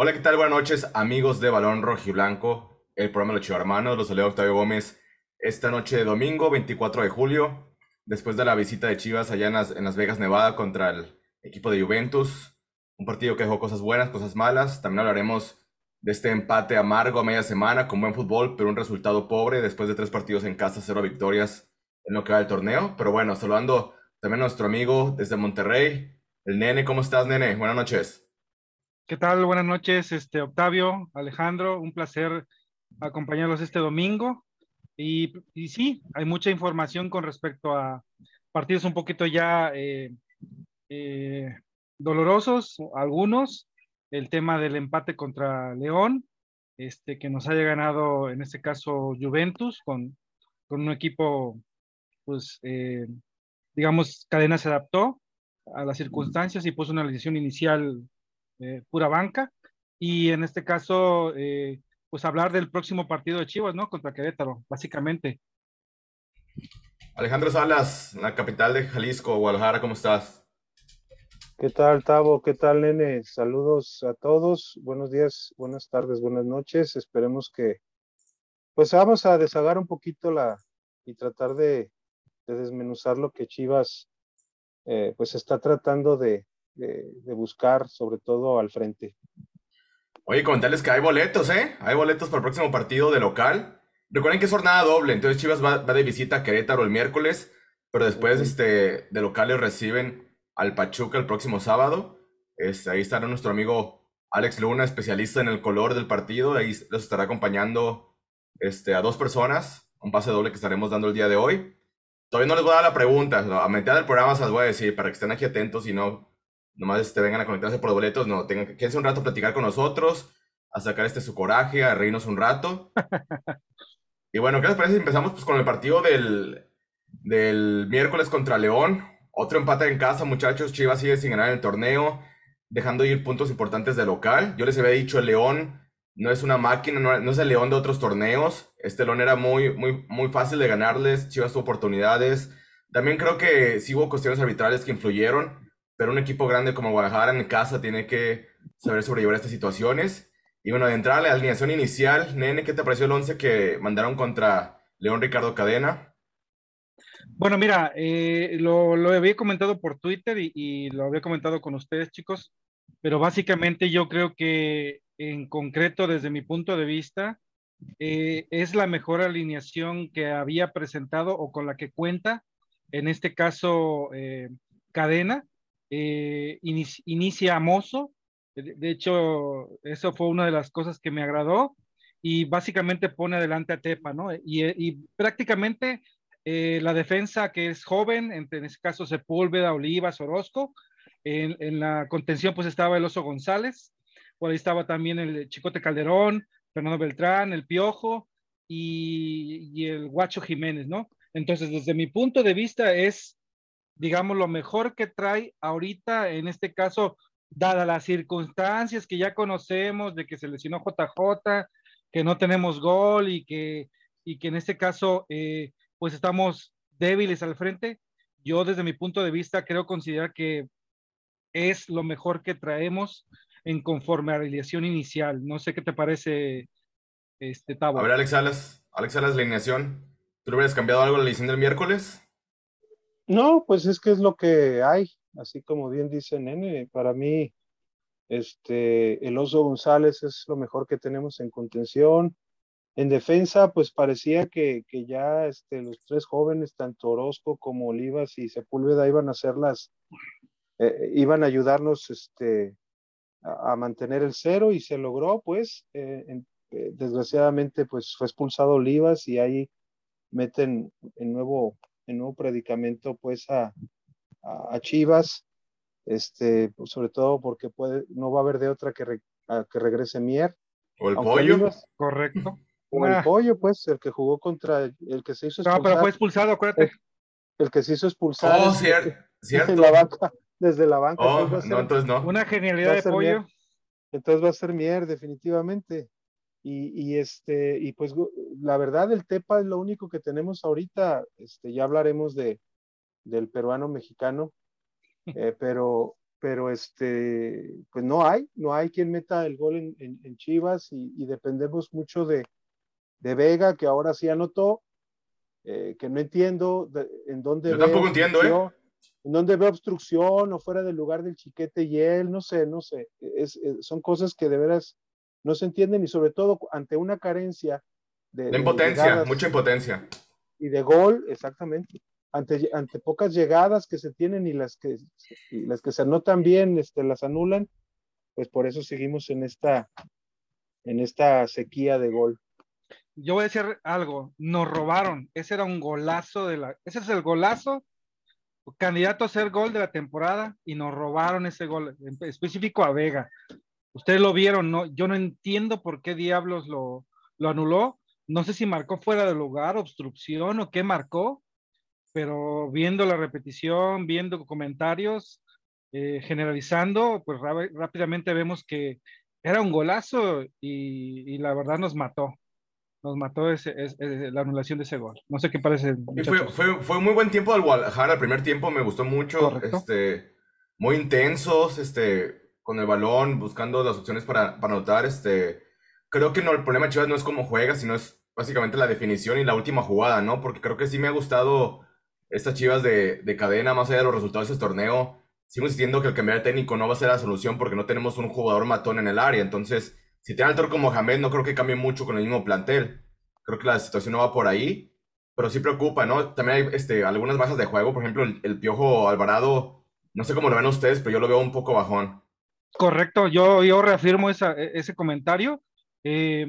Hola, ¿qué tal? Buenas noches, amigos de Balón Rojiblanco, el programa de los Chivarmanos. Los saluda Octavio Gómez esta noche de domingo, 24 de julio, después de la visita de Chivas allá en Las, en Las Vegas, Nevada, contra el equipo de Juventus. Un partido que dejó cosas buenas, cosas malas. También hablaremos de este empate amargo a media semana con buen fútbol, pero un resultado pobre después de tres partidos en casa, cero victorias en lo que va del torneo. Pero bueno, saludando también a nuestro amigo desde Monterrey, el Nene. ¿Cómo estás, Nene? Buenas noches. ¿Qué tal? Buenas noches, este Octavio, Alejandro, un placer acompañarlos este domingo. Y, y sí, hay mucha información con respecto a partidos un poquito ya eh, eh, dolorosos, algunos. El tema del empate contra León, este, que nos haya ganado en este caso Juventus con, con un equipo, pues, eh, digamos, cadena se adaptó a las circunstancias y puso una decisión inicial eh, pura banca. Y en este caso, eh, pues hablar del próximo partido de Chivas, ¿no? Contra Querétaro, básicamente. Alejandro Salas, la capital de Jalisco, Guadalajara, ¿cómo estás? ¿Qué tal, Tavo? ¿Qué tal, nene? Saludos a todos. Buenos días, buenas tardes, buenas noches. Esperemos que, pues vamos a deshagar un poquito la y tratar de, de desmenuzar lo que Chivas, eh, pues está tratando de, de, de, buscar, sobre todo al frente. Oye, comentarles que hay boletos, ¿eh? Hay boletos para el próximo partido de local. Recuerden que es jornada doble, entonces Chivas va, va de visita a Querétaro el miércoles, pero después este, de locales reciben al Pachuca el próximo sábado. Este, ahí estará nuestro amigo Alex Luna, especialista en el color del partido. Ahí los estará acompañando este, a dos personas, un pase doble que estaremos dando el día de hoy. Todavía no les voy a dar la pregunta, a mitad del programa se las voy a decir para que estén aquí atentos y no nomás este, vengan a conectarse por boletos, no, tengan que quédense un rato a platicar con nosotros, a sacar este su coraje, a reírnos un rato. y bueno, ¿qué les parece si empezamos pues, con el partido del, del miércoles contra León? Otro empate en casa, muchachos. Chivas sigue sin ganar el torneo, dejando ir puntos importantes de local. Yo les había dicho, el León no es una máquina, no, no, es el León de otros torneos. Este León era muy, muy, muy fácil de ganarles. Chivas tuvo oportunidades. También creo que sí hubo cuestiones arbitrales que influyeron, pero un equipo grande como Guadalajara en casa tiene que saber sobrellevar estas situaciones. Y bueno, de entrada la alineación inicial, Nene, ¿qué te pareció el 11 que mandaron contra León Ricardo Cadena? Bueno, mira, eh, lo, lo, había comentado por Twitter y, y, lo había comentado con ustedes, chicos, pero básicamente yo creo que en concreto, desde mi punto de vista, eh, es la mejor alineación que había presentado o con la que cuenta, en este caso, eh, Cadena, eh, inicia, Mozo, de, hecho, eso fue una de las cosas que me agradó, y básicamente pone adelante a Tepa, ¿no? Y, y prácticamente eh, la defensa que es joven, en, en este caso Sepúlveda, Olivas, Orozco. En, en, la contención pues estaba el Oso González, por ahí estaba también el Chicote Calderón, Fernando Beltrán, el Piojo y, y, el Guacho Jiménez, ¿no? Entonces, desde mi punto de vista es, digamos, lo mejor que trae ahorita, en este caso, dadas las circunstancias que ya conocemos de que se lesionó JJ, que no tenemos gol y que, y que en este caso... Eh, pues estamos débiles al frente. Yo desde mi punto de vista creo considerar que es lo mejor que traemos en conforme a la alineación inicial. No sé qué te parece, este Tavo. A ver, Alex Salas, Alex Salas, la alineación. ¿Tú hubieras cambiado algo la alineación del miércoles? No, pues es que es lo que hay, así como bien dice Nene, para mí este el Oso González es lo mejor que tenemos en contención, en defensa, pues parecía que, que ya este, los tres jóvenes, tanto Orozco como Olivas y Sepúlveda, iban a hacer las, eh, iban a ayudarnos este, a, mantener el cero y se logró, pues, eh, eh, desgraciadamente, pues fue expulsado Olivas y ahí meten en nuevo, en nuevo predicamento, pues, a, a, a Chivas, este, pues, sobre todo porque puede, no va a haber de otra que, re, que regrese Mier. O el pollo. Correcto. O el pollo, pues, el que jugó contra el que se hizo expulsar. No, pero fue expulsado, acuérdate. El, el que se hizo expulsar. Oh, cierto. cierto. Desde la banca. Desde la banca. Oh, entonces, no, entonces no. Una genialidad de pollo. Mier. Entonces va a ser Mier, definitivamente. Y, y, este, y pues la verdad, el Tepa es lo único que tenemos ahorita. Este, ya hablaremos de, del peruano mexicano. Eh, pero, pero este, pues no hay, no hay quien meta el gol en, en, Chivas y, dependemos mucho de, de, Vega, que ahora sí anotó, eh, que no entiendo en dónde... Yo tampoco entiendo, ¿eh? En dónde ve obstrucción o fuera del lugar del chiquete y él, no sé, no sé. Es, son cosas que de veras no se entienden y sobre todo ante una carencia de... De impotencia, mucha impotencia. Y de gol, exactamente ante, ante pocas llegadas que se tienen y las que, las que se anotan bien, este, las anulan, pues por eso seguimos en esta, en esta sequía de gol. Yo voy a decir algo, nos robaron, ese era un golazo de la, ese es el golazo, candidato a ser gol de la temporada y nos robaron ese gol, específico a Vega. Ustedes lo vieron, ¿no? Yo no entiendo por qué diablos lo, lo anuló. No sé si marcó fuera de lugar, obstrucción o qué marcó, pero viendo la repetición, viendo comentarios, eh, generalizando, pues rápidamente vemos que era un golazo y, la verdad nos mató. Nos mató ese, la anulación de ese gol. No sé qué parece. Fue, fue, fue, muy buen tiempo del Guadalajara. El primer tiempo me gustó mucho. Este, muy intensos, este, con el balón, buscando las opciones para, para anotar. Este, creo que no, el problema de Chivas no es cómo juega, sino es básicamente la definición y la última jugada, ¿no? Porque creo que sí me ha gustado estas chivas de, cadena, más allá de los resultados de este torneo, sigo insistiendo que el cambiar de técnico no va a ser la solución porque no tenemos un jugador matón en el área. Entonces, si tiene al Toro como Mohamed, no creo que cambie mucho con el mismo plantel. Creo que la situación no va por ahí, pero sí preocupa, ¿no? También hay este, algunas bajas de juego, por ejemplo, el, Piojo Alvarado, no sé cómo lo ven ustedes, pero yo lo veo un poco bajón. Correcto, yo, yo reafirmo esa, e, ese comentario. Eh,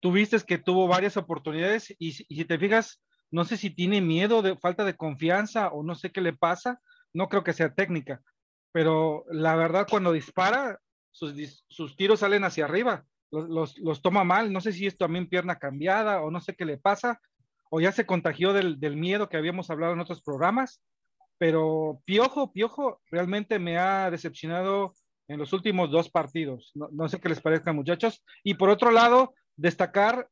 tuviste que tuvo varias oportunidades y, si te fijas, no sé si tiene miedo de falta de confianza o no sé qué le pasa. No creo que sea técnica, pero la verdad cuando dispara, sus, tiros salen hacia arriba. Los, toma mal. No sé si es también pierna cambiada o no sé qué le pasa. O ya se contagió del, miedo que habíamos hablado en otros programas. Pero Piojo, Piojo realmente me ha decepcionado en los últimos dos partidos. No, sé qué les parezca, muchachos. Y por otro lado, destacar,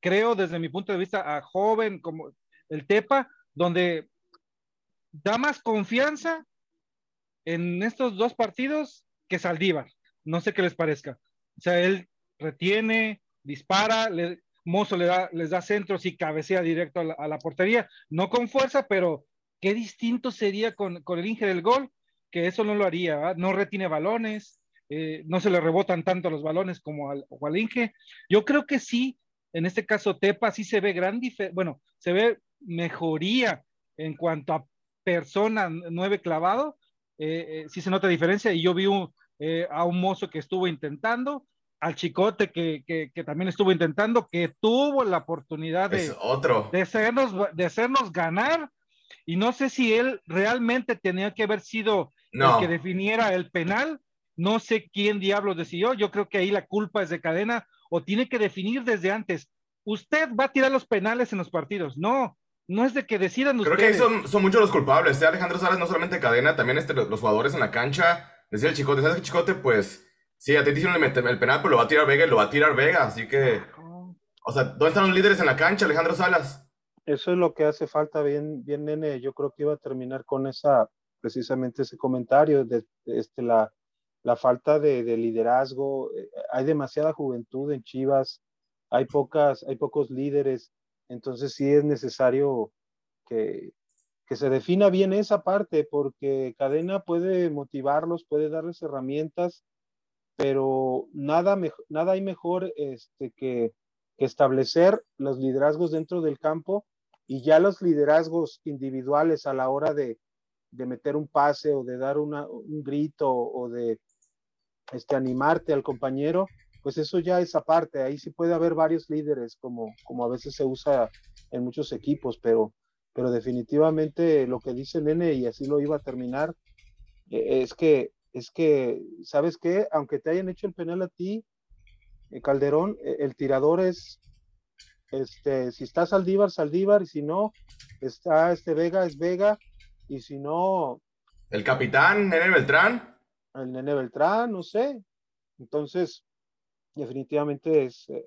creo desde mi punto de vista, a joven como el Tepa, donde da más confianza en estos dos partidos que Saldívar. No sé qué les parezca. O sea, él retiene, dispara, le, Mozo le da, les da centros y cabecea directo a la, portería. No con fuerza, pero qué distinto sería con, el Inge del gol, que eso no lo haría. No retiene balones, eh, no se le rebotan tanto los balones como al, Inge. Yo creo que sí, en este caso Tepa sí se ve gran bueno, se ve mejoría en cuanto a persona nueve clavado, eh, eh, sí se nota diferencia y yo vi eh, a un mozo que estuvo intentando, al chicote que, que, también estuvo intentando, que tuvo la oportunidad de, otro. de, hacernos, de hacernos ganar y no sé si él realmente tenía que haber sido el que definiera el penal, no sé quién diablos decidió, yo creo que ahí la culpa es de cadena o tiene que definir desde antes. Usted va a tirar los penales en los partidos. No, no es de que decidan ustedes. Creo que son, son muchos los culpables. Este Alejandro Salas no solamente cadena, también este, los jugadores en la cancha. Decía el Chicote, ¿sabes qué Chicote? Pues sí, a ti te hicieron el penal, pero lo va a tirar Vega y lo va a tirar Vega. Así que, o sea, ¿dónde están los líderes en la cancha, Alejandro Salas? Eso es lo que hace falta bien, bien, nene. Yo creo que iba a terminar con esa, precisamente ese comentario de, este, la, la falta de, de, liderazgo. Eh, hay demasiada juventud en Chivas, hay pocas, hay pocos líderes. Entonces sí es necesario que, se defina bien esa parte, porque cadena puede motivarlos, puede darles herramientas, pero nada, nada hay mejor este, que, establecer los liderazgos dentro del campo y ya los liderazgos individuales a la hora de, meter un pase o de dar un grito o de este, animarte al compañero, pues eso ya es aparte, ahí sí puede haber varios líderes, como, como a veces se usa en muchos equipos, pero, pero definitivamente lo que dice Nene, y así lo iba a terminar, e, es que, es que, ¿sabes qué? Aunque te hayan hecho el penal a ti, eh, Calderón, e, el tirador es, este, si está Saldívar, Saldívar, y si no, está este Vega, es Vega, y si no... El capitán, Nene Beltrán. El Nene Beltrán, no sé. Entonces, definitivamente es, eh,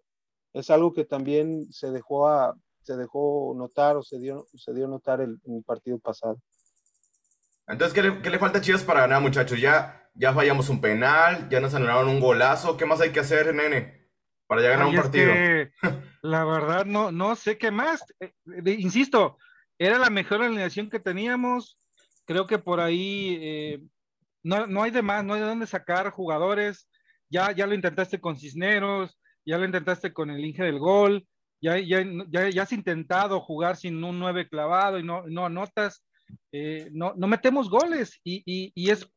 es algo que también se dejó, a, se dejó notar o se dio, se dio notar el, en el partido pasado. Entonces, ¿qué le, ¿qué le, falta a Chivas para ganar, muchachos? Ya ya fallamos un penal, ya nos anularon un golazo. ¿Qué más hay que hacer, nene? Para ya ganar un partido. la verdad, no, no sé qué más. Eh, insisto, era la mejor alineación que teníamos. Creo que por ahí eh, no, no, hay de más, no hay de dónde sacar jugadores. Ya, ya lo intentaste con Cisneros, ya lo intentaste con el Inge del Gol, ya, ya, ya, has intentado jugar sin un 9 clavado y no, no anotas. Eh, no, no metemos goles y, y, y, es,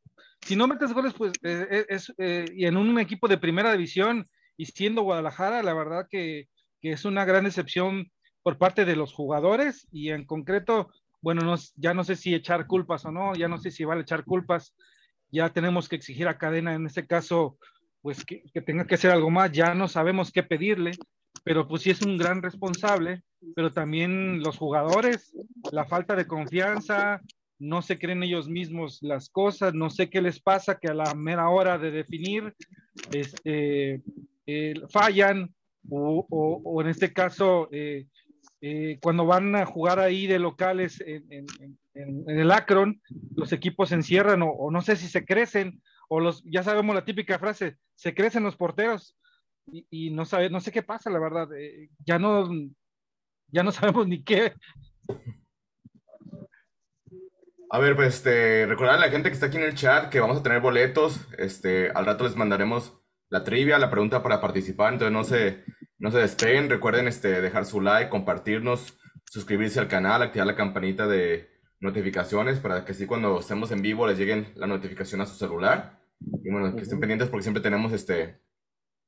si no metes goles, pues es, y en un equipo de primera división y siendo Guadalajara, la verdad que, que es una gran decepción por parte de los jugadores y en concreto, bueno, no, ya no sé si echar culpas o no, ya no sé si vale echar culpas, ya tenemos que exigir a Cadena en este caso, pues que, que tenga que hacer algo más, ya no sabemos qué pedirle, pero pues sí es un gran responsable, pero también los jugadores, la falta de confianza, no se creen ellos mismos las cosas, no sé qué les pasa que a la mera hora de definir, este, eh, fallan o, en este caso eh, eh, cuando van a jugar ahí de locales en, el Akron, los equipos se encierran o, no sé si se crecen o los, ya sabemos la típica frase, se crecen los porteros y, no sabe, no sé qué pasa, la verdad, ya no, ya no sabemos ni qué. A ver, pues este, recordar a la gente que está aquí en el chat que vamos a tener boletos. Este, al rato les mandaremos la trivia, la pregunta para participar, entonces no se, no se despeguen, recuerden este, dejar su like, compartirnos, suscribirse al canal, activar la campanita de notificaciones para que así cuando estemos en vivo les lleguen la notificación a su celular. Y bueno, que estén pendientes porque siempre tenemos este,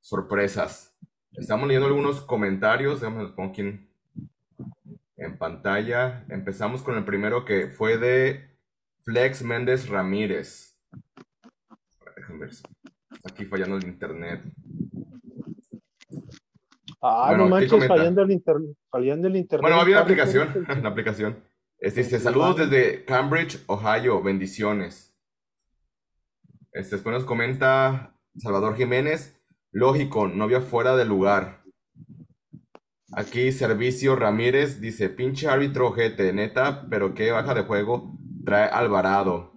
sorpresas. Estamos leyendo algunos comentarios, déjame los pongo aquí en, en pantalla. Empezamos con el primero que fue de Flex Méndez Ramírez. Déjenme ver aquí fallando el internet. Ah, no manches, fallando el, fallando el internet. Bueno, había una aplicación, la aplicación. Este, dice, saludos desde Cambridge, Ohio, bendiciones. Este, después nos comenta Salvador Jiménez, lógico, novia fuera de lugar. Aquí Servicio Ramírez dice, pinche árbitro GT, neta, pero qué baja de juego trae Alvarado.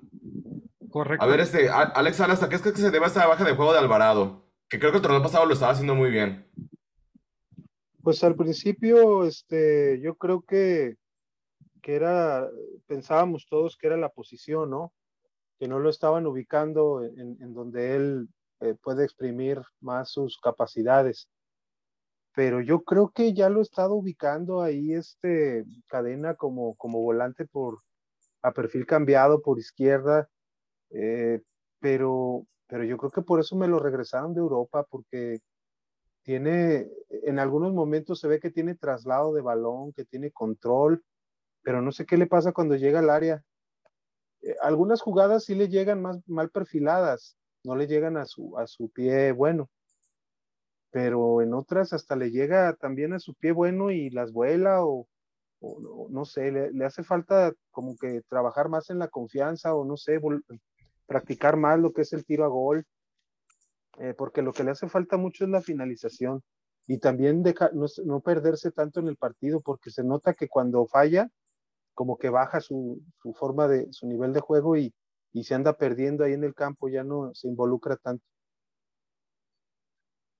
Correcto. A ver, este, Alex Salas, ¿a qué es que se debe esta baja de juego de Alvarado? Que creo que el torneo pasado lo estaba haciendo muy bien. Pues al principio, este, yo creo que, que era, pensábamos todos que era la posición, ¿no? Que no lo estaban ubicando en, en donde él eh, puede exprimir más sus capacidades. Pero yo creo que ya lo he estado ubicando ahí, este, cadena como, como volante por, a perfil cambiado por izquierda eh, pero, pero yo creo que por eso me lo regresaron de Europa, porque tiene, en algunos momentos se ve que tiene traslado de balón, que tiene control, pero no sé qué le pasa cuando llega al área. Eh, algunas jugadas sí le llegan más mal perfiladas, no le llegan a su, a su pie bueno, pero en otras hasta le llega también a su pie bueno y las vuela o, no sé, le, le, hace falta como que trabajar más en la confianza o no sé, practicar más lo que es el tiro a gol, eh, porque lo que le hace falta mucho es la finalización y también no, perderse tanto en el partido, porque se nota que cuando falla, como que baja su, forma de, su nivel de juego y, se anda perdiendo ahí en el campo, ya no se involucra tanto.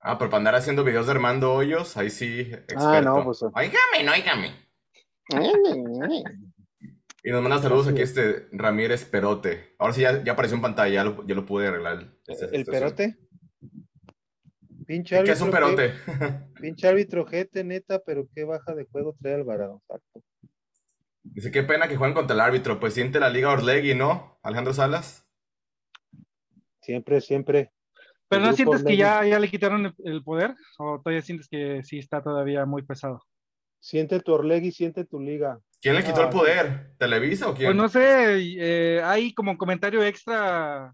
Ah, pero para andar haciendo videos de Armando Hoyos, ahí sí, experto. Ah, no, pues. Óigame, no, óigame. Y nos manda saludos aquí este Ramírez Perote. Ahora sí ya, ya apareció en pantalla, ya lo, ya lo pude arreglar. ¿El Perote? Pinche árbitro. ¿Qué es un Perote? pinche árbitro GT, neta, pero qué baja de juego trae Alvarado. Exacto. Dice, qué pena que jueguen contra el árbitro. Pues siente la Liga Orlegui, ¿no? Alejandro Salas. Siempre, siempre. ¿Pero no sientes que ya, ya le quitaron el, poder? ¿O todavía sientes que sí está todavía muy pesado? Siente tu Orlegui, siente tu liga. ¿Quién le quitó el poder? ¿Televisa o quién? Pues no sé, eh, hay como comentario extra,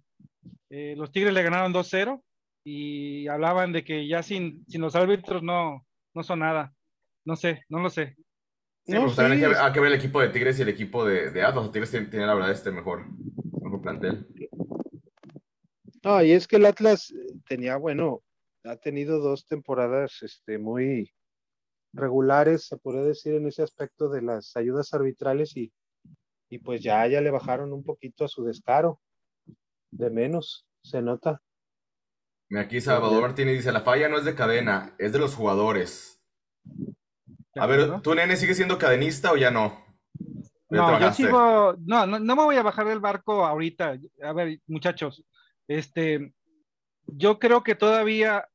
eh, los Tigres le ganaron 2-0 y hablaban de que ya sin, sin los árbitros no, no son nada. No sé, no lo sé. Sí, no, pues también hay que, ver el equipo de Tigres y el equipo de, de Atlas. Tigres tiene, la verdad este mejor, mejor plantel. No, y es que el Atlas tenía, bueno, ha tenido dos temporadas este, muy, regulares, se podría decir, en ese aspecto de las ayudas arbitrales y, y pues ya, ya le bajaron un poquito a su descaro, de menos. Se nota. Aquí Salvador Martínez dice, la falla no es de cadena, es de los jugadores. A ver, ¿tú, nene, sigues siendo cadenista o ya no? no, yo sigo, no, no, no, me voy a bajar del barco ahorita. A ver, muchachos, este, yo creo que todavía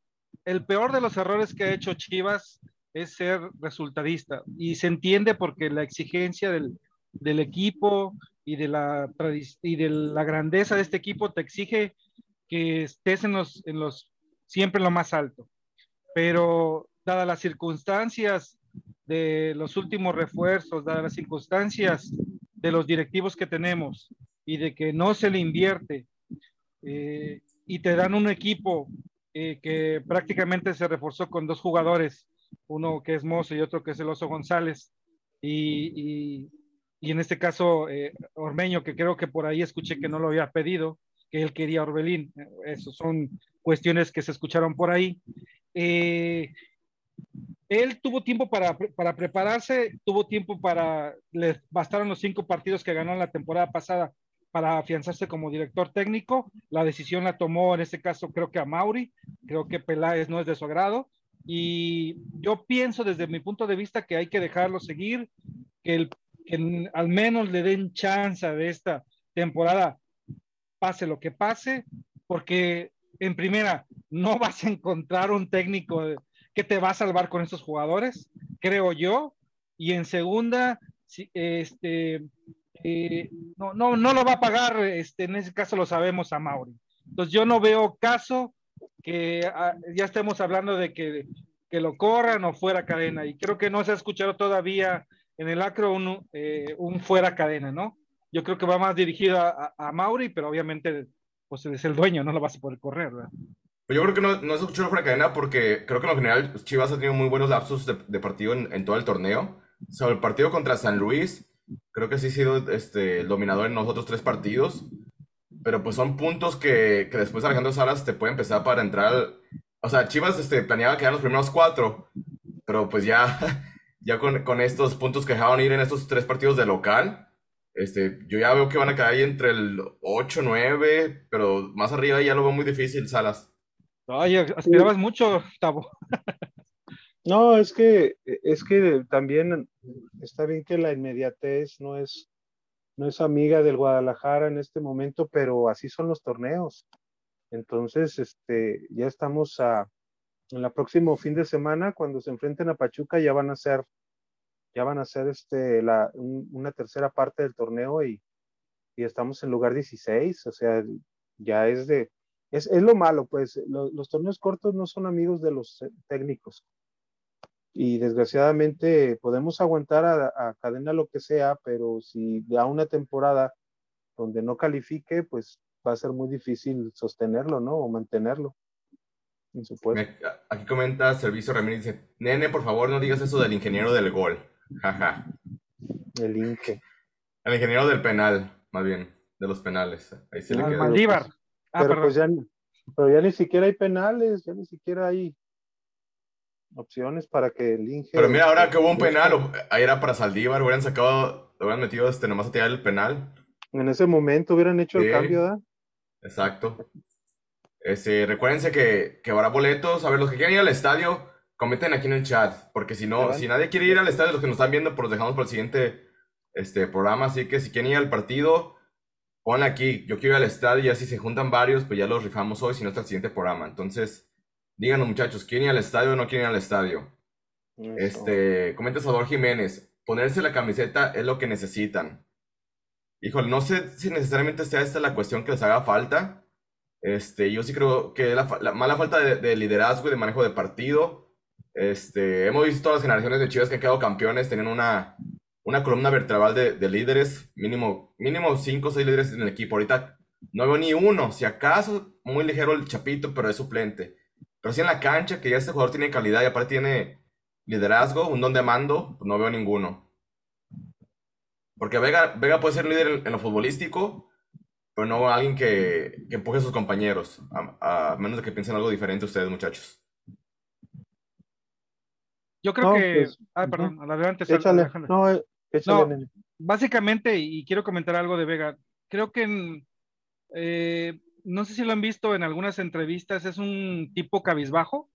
el peor de los errores que ha hecho Chivas es ser resultadista y se entiende porque la exigencia del, del equipo y de, la, y de la grandeza de este equipo te exige que estés en los, en los, siempre en lo más alto. Pero dadas las circunstancias de los últimos refuerzos, dadas las circunstancias de los directivos que tenemos y de que no se le invierte eh, y te dan un equipo eh, que prácticamente se reforzó con dos jugadores, uno que es Mozo y otro que es el Oso González, y, y, en este caso eh, Ormeño, que creo que por ahí escuché que no lo había pedido, que él quería Orbelín. Esas son cuestiones que se escucharon por ahí. Eh, él tuvo tiempo para, para, prepararse, tuvo tiempo para, le bastaron los cinco partidos que ganó en la temporada pasada para afianzarse como director técnico. La decisión la tomó en este caso creo que a Mauri, creo que Peláez no es de su agrado. Y yo pienso desde mi punto de vista que hay que dejarlo seguir, que, el, que al menos le den chance de esta temporada, pase lo que pase, porque en primera no vas a encontrar un técnico que te va a salvar con estos jugadores, creo yo, y en segunda, este, eh, no, no, no lo va a pagar, este, en ese caso lo sabemos a Mauri. Entonces yo no veo caso que ah, ya estemos hablando de que, que, lo corran o fuera cadena, y creo que no se ha escuchado todavía en el acro un, eh, un fuera cadena, ¿no? Yo creo que va más dirigido a, a, Mauri, pero obviamente pues es el dueño, no lo vas a poder correr, ¿verdad? Yo creo que no, no se escuchó fuera cadena porque creo que en lo general Chivas ha tenido muy buenos lapsos de, de partido en, en, todo el torneo. Sobre el partido contra San Luis, creo que sí ha sido este, el dominador en los otros tres partidos. Pero pues son puntos que, que después Alejandro Salas te puede empezar para entrar. O sea, Chivas este, planeaba quedar los primeros cuatro, pero pues ya, ya con, con estos puntos que dejaron ir en estos tres partidos de local, este, yo ya veo que van a quedar ahí entre el 8, 9, pero más arriba ya lo veo muy difícil, Salas. Ay, aspirabas mucho, Tavo. No, es que, es que también está bien que la inmediatez no es, no es amiga del Guadalajara en este momento, pero así son los torneos. Entonces, este, ya estamos a, en el próximo fin de semana, cuando se enfrenten a Pachuca, ya van a ser, ya van a ser este, la, una tercera parte del torneo y, y, estamos en lugar 16, o sea, ya es de, es, es lo malo, pues los torneos cortos no son amigos de los técnicos y desgraciadamente podemos aguantar a, cadena lo que sea, pero si da una temporada donde no califique, pues va a ser muy difícil sostenerlo, ¿no? O mantenerlo. Aquí comenta Servicio Ramírez, dice, nene, por favor no digas eso del ingeniero del gol. Jaja. El Inge. El ingeniero del penal, más bien, de los penales. Ahí se le queda. Maldívar. Ah, pero, pues ya, pero ya ni siquiera hay penales, ya ni siquiera hay opciones para que el Inge. Pero mira, ahora que hubo un penal, ahí era para Saldívar, hubieran sacado, hubieran metido este, nomás a tirar el penal. En ese momento hubieran hecho el cambio, ¿verdad? Exacto. Este, recuérdense que, que habrá boletos. A ver, los que quieran ir al estadio, comenten aquí en el chat. Porque si no, si nadie quiere ir al estadio, los que nos están viendo, pues los dejamos para el siguiente este, programa. Así que si quieren ir al partido, ponle aquí. Yo quiero ir al estadio y así se juntan varios, pues ya los rifamos hoy, si no está el siguiente programa. Entonces, Díganos, muchachos, ¿quieren ir al estadio o no quieren ir al estadio? Este, comenta Salvador Jiménez, ponerse la camiseta es lo que necesitan. Híjole, no sé si necesariamente sea esta la cuestión que les haga falta. Este, yo sí creo que la, la mala falta de, liderazgo y de manejo de partido. Este, hemos visto todas las generaciones de Chivas que han quedado campeones, tienen una, columna vertebral de, de, líderes, mínimo, mínimo cinco o seis líderes en el equipo. Ahorita no veo ni uno, si acaso muy ligero el Chapito, pero es suplente. Pero si en la cancha, que ya este jugador tiene calidad y aparte tiene liderazgo, un don de mando, pues no veo ninguno. Porque Vega, Vega puede ser líder en, lo futbolístico, pero no alguien que, que empuje a sus compañeros, a, menos de que piensen algo diferente ustedes, muchachos. Yo creo que. Pues, ah, perdón, adelante. Échale, no, eh, échale, no, básicamente, y quiero comentar algo de Vega, creo que en, eh, no sé si lo han visto en algunas entrevistas, es un tipo cabizbajo,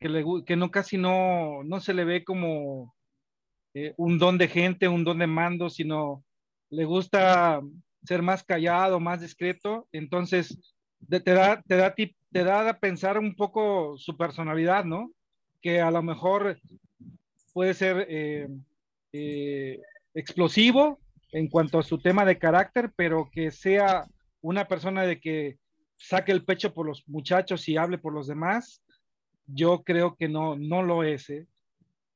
que, le, que no casi no, no se le ve como eh, un don de gente, un don de mando, sino le gusta ser más callado, más discreto. Entonces, te, da, te, da, te da a pensar un poco su personalidad, ¿no? Que a lo mejor puede ser eh, eh, explosivo en cuanto a su tema de carácter, pero que sea una persona de que saque el pecho por los muchachos y hable por los demás, yo creo que no, no lo es. ¿eh?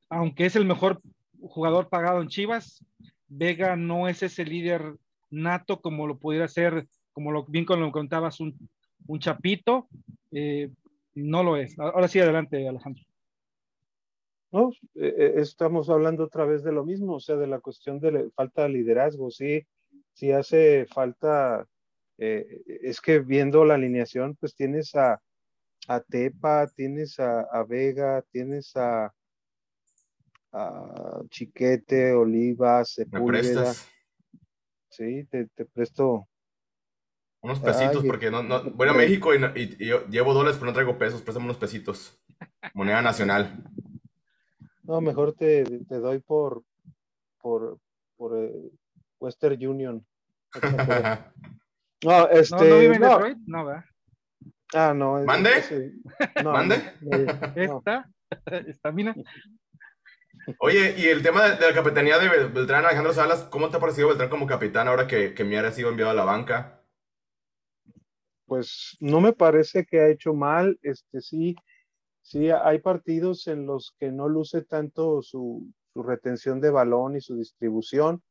Aunque es el mejor jugador pagado en Chivas, Vega no es ese líder nato como lo pudiera ser, como lo bien como lo contabas, un, chapito. No lo es. Ahora sí, adelante, Alejandro. No, eh, eh, estamos hablando otra vez de lo mismo, o sea, de la cuestión de falta de liderazgo, sí, sí hace falta, es que viendo la alineación, pues tienes a, a Tepa, tienes a, Vega, tienes a, a Chiquete, Oliva, Sepúlveda. Sí, te, presto. Unos pesitos, porque no, no, voy a México y, llevo dólares, pero no traigo pesos, préstame unos pesitos. Moneda nacional. No, mejor te, te doy por, por, por eh, Western Union. no, este. ¿No, no vive en Detroit? No, ¿verdad? Ah, no. ¿Mande? ¿Mande? Esta, estamina. Oye, y el tema de, la capitanía de Beltrán, Alejandro Salas, ¿cómo te ha parecido Beltrán como capitán ahora que, que Mier ha sido enviado a la banca? Pues no me parece que ha hecho mal. Este sí, sí, hay partidos en los que no luce tanto su, su retención de balón y su distribución,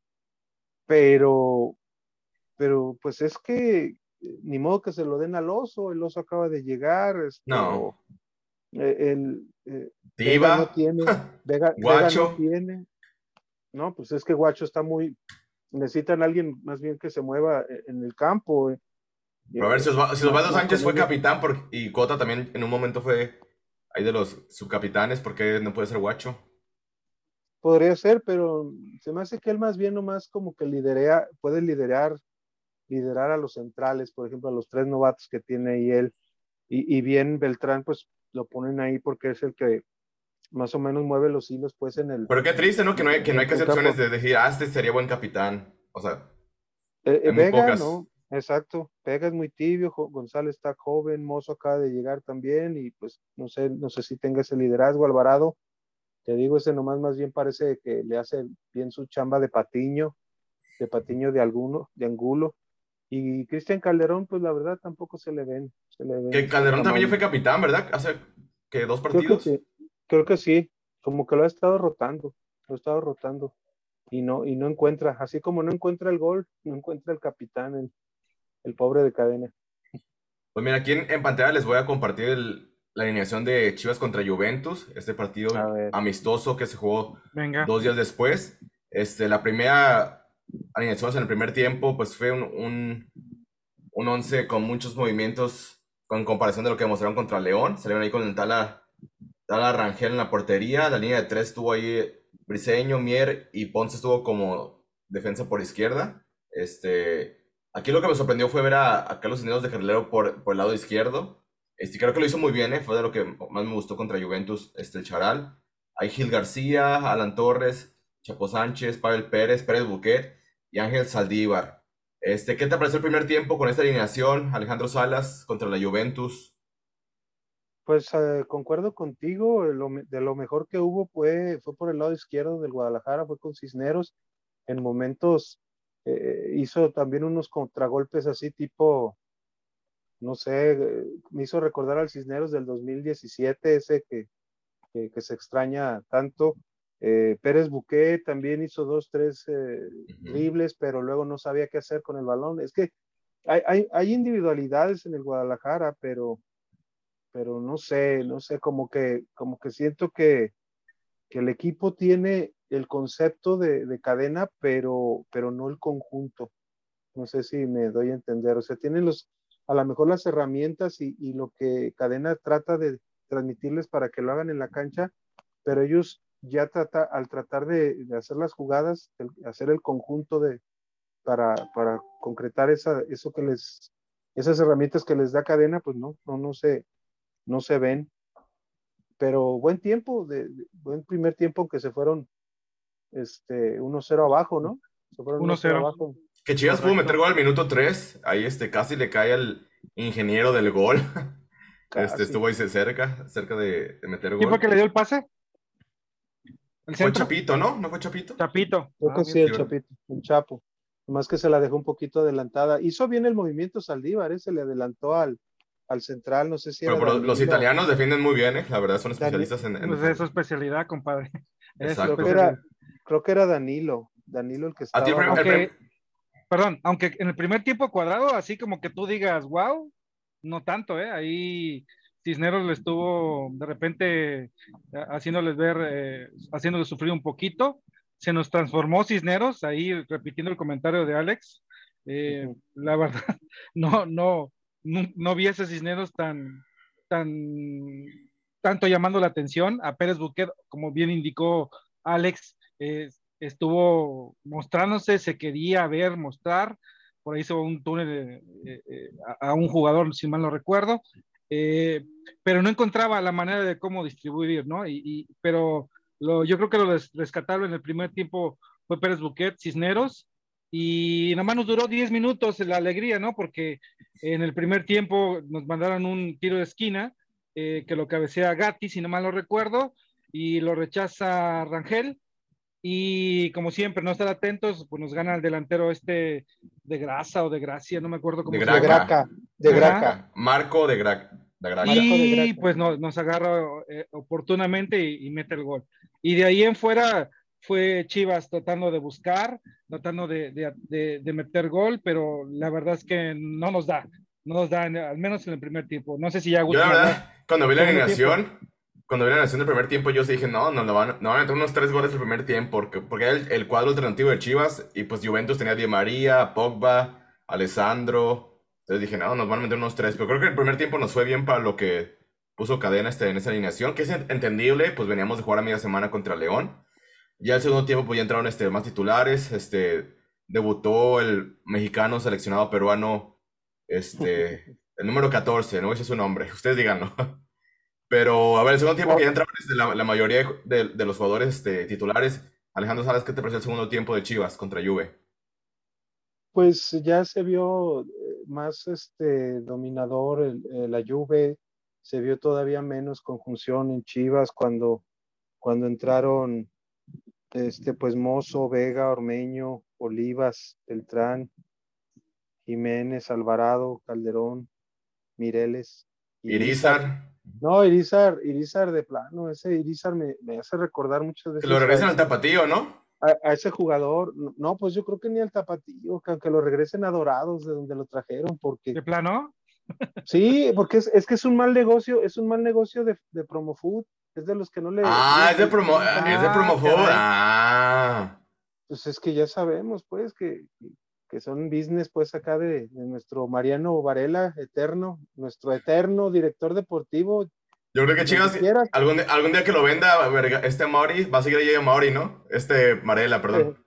pero, pero pues es que ni modo que se lo den al oso, el oso acaba de llegar. Este, no. Eh, el, eh, Vega no tiene, Vega, no tiene. No, pues es que Guacho está muy, necesitan alguien más bien que se mueva e, en el campo. Eh. a ver, si Osvaldo Sánchez fue capitán por, y Cota también en un momento fue ahí de los subcapitanes, ¿por qué no puede ser Guacho? Podría ser, pero se me hace que él más bien nomás como que liderea, puede liderar liderar a los centrales, por ejemplo, a los tres novatos que tiene ahí él. Y, bien Beltrán, pues lo ponen ahí porque es el que más o menos mueve los hilos, pues en el. Pero qué triste, ¿no? Que no hay que, no hay que hacer opciones de decir, ah, este sería buen capitán. O sea. Eh, eh Vega, no, exacto. Vega es muy tibio, González está joven, Mozo acaba de llegar también, y pues no sé, no sé si tenga ese liderazgo, Alvarado. Te digo, ese nomás más bien parece que le hace bien su chamba de patiño, de patiño de alguno, de angulo. Y Cristian Calderón, pues la verdad tampoco se le ven. que Calderón también fue capitán, ¿verdad? Hace que dos partidos. Creo que, sí. Creo que sí, como que lo ha estado rotando, lo ha estado rotando. Y no, y no encuentra, así como no encuentra el gol, no encuentra el capitán, el pobre de cadena. Pues mira, aquí en, pantalla les voy a compartir la alineación de Chivas contra Juventus, este partido amistoso que se jugó dos días después. Este, la primera alineaciones en el primer tiempo, pues fue un, un, un once con muchos movimientos con comparación de lo que mostraron contra León. Salieron ahí con el Tala, Tala Rangel en la portería. La línea de tres estuvo ahí Briseño, Mier y Ponce estuvo como defensa por izquierda. Este, aquí lo que me sorprendió fue ver a, Carlos Cisneros de Carrilero por, el lado izquierdo. Este, creo que lo hizo muy bien, ¿eh? fue de lo que más me gustó contra Juventus, este, el Charal. Hay Gil García, Alan Torres, Chapo Sánchez, Pavel Pérez, Pérez Buquet y Ángel Saldívar. Este, ¿Qué te pareció el primer tiempo con esta alineación, Alejandro Salas, contra la Juventus? Pues eh, concuerdo contigo, de lo mejor que hubo fue, fue por el lado izquierdo del Guadalajara, fue con Cisneros. En momentos eh, hizo también unos contragolpes así tipo, no sé, eh, me hizo recordar al Cisneros del 2017, ese que, que se extraña tanto. Eh, Pérez Buqué también hizo dos, tres eh, pero luego no sabía qué hacer con el balón. Es que hay, hay, individualidades en el Guadalajara, pero, pero no sé, no sé, como que, como que siento que, que el equipo tiene el concepto de, de, cadena, pero, pero no el conjunto. No sé si me doy a entender. O sea, tienen los, a lo mejor las herramientas y, y lo que cadena trata de transmitirles para que lo hagan en la cancha, pero ellos ya trata, al tratar de, hacer las jugadas, hacer el conjunto de, para, para concretar esa, eso que les, esas herramientas que les da cadena, pues no, no, no se, no se ven. Pero buen tiempo, de, buen primer tiempo que se fueron este 1-0 abajo, ¿no? Se fueron 1-0 abajo. Que Chivas pudo meter gol al minuto 3. Ahí este casi le cae al ingeniero del gol. Este, estuvo ahí cerca, cerca de, de meter gol. ¿Quién fue que le dio el pase? ¿El fue Chapito, ¿no? ¿No fue Chapito? Chapito. Creo que ah, sí, el Chapito, el Chapo. Más que se la dejó un poquito adelantada. Hizo bien el movimiento Saldívar, ¿eh? se le adelantó al, al central, no sé si era pero, los italianos defienden muy bien, ¿eh? la verdad, son especialistas en... en... Pues es su especialidad, compadre. Creo que, era, creo que era Danilo, Danilo el que estaba... Aunque, perdón, aunque en el primer tiempo cuadrado, así como que tú digas, wow, no tanto, ¿eh? Ahí Cisneros le estuvo de repente eh, haciéndoles ver, eh, haciéndoles sufrir un poquito. Se nos transformó Cisneros, ahí repitiendo el comentario de Alex. Eh, la verdad, no, no, no, vi ese Cisneros tan, tan, tanto llamando la atención. A Pérez Buquet, como bien indicó Alex, estuvo mostrándose, se quería ver, mostrar por ahí hizo un túnel eh, eh, a, un jugador, si mal no recuerdo, eh, pero no encontraba la manera de cómo distribuir, ¿no? Y, pero lo, yo creo que lo rescatable en el primer tiempo fue Pérez Buquet, Cisneros, y nada más nos duró 10 minutos la alegría, ¿no? Porque en el primer tiempo nos mandaron un tiro de esquina que lo cabecea Gatti, si no mal no recuerdo, y lo rechaza Rangel, y como siempre, no estar atentos, pues nos gana el delantero este de grasa o de gracia, no me acuerdo cómo de se llama. De Graca. Marco de Graca. Y pues nos agarra eh, oportunamente y, mete el gol. Y de ahí en fuera fue Chivas tratando de buscar, tratando de, de, meter gol, pero la verdad es que no nos da, no nos da, al menos en el primer tiempo. No sé si ya... Yo la verdad, cuando vi la alineación, cuando vieron haciendo el primer tiempo, yo sí dije, no, no, van, no van a meter unos tres goles el primer tiempo, porque, porque era el, cuadro alternativo de Chivas, y pues Juventus tenía Di María, Pogba, Alessandro, entonces dije, no, nos van a meter unos tres, pero creo que el primer tiempo nos fue bien para lo que puso cadena este, en esa alineación, que es entendible, pues veníamos de jugar a media semana contra León, ya el segundo tiempo pues ya entraron este, más titulares, este, debutó el mexicano seleccionado peruano, este, el número 14, no ese es su nombre, ustedes díganlo. Pero, a ver, el segundo tiempo que ya entraron la, la, mayoría de, de, los jugadores este, titulares. Alejandro ¿sabes ¿qué te pareció el segundo tiempo de Chivas contra Juve? Pues ya se vio eh, más este, dominador el, la Juve, se vio todavía menos conjunción en Chivas cuando, cuando entraron este, pues Mozo, Vega, Ormeño, Olivas, Beltrán, Jiménez, Alvarado, Calderón, Mireles. Irizar. No, Irizar, Irizar de plano, ese Irizar me, hace recordar muchas veces. Que lo regresen al tapatío, ¿no? A, ese jugador, no, pues yo creo que ni al tapatío, que aunque lo regresen a Dorados de donde lo trajeron, porque. ¿De plano? Sí, porque es, que es un mal negocio, es un mal negocio de, de Promofood, es de los que no le. Ah, es de, promo, es de Promofood, ah. Pues es que ya sabemos, pues, que, que son business pues acá de, nuestro Mariano Varela, eterno, nuestro eterno director deportivo. Yo creo que Chivas, algún, algún día que lo venda, este Mauri, va a seguir ahí a Mauri, ¿no? Este Varela, perdón.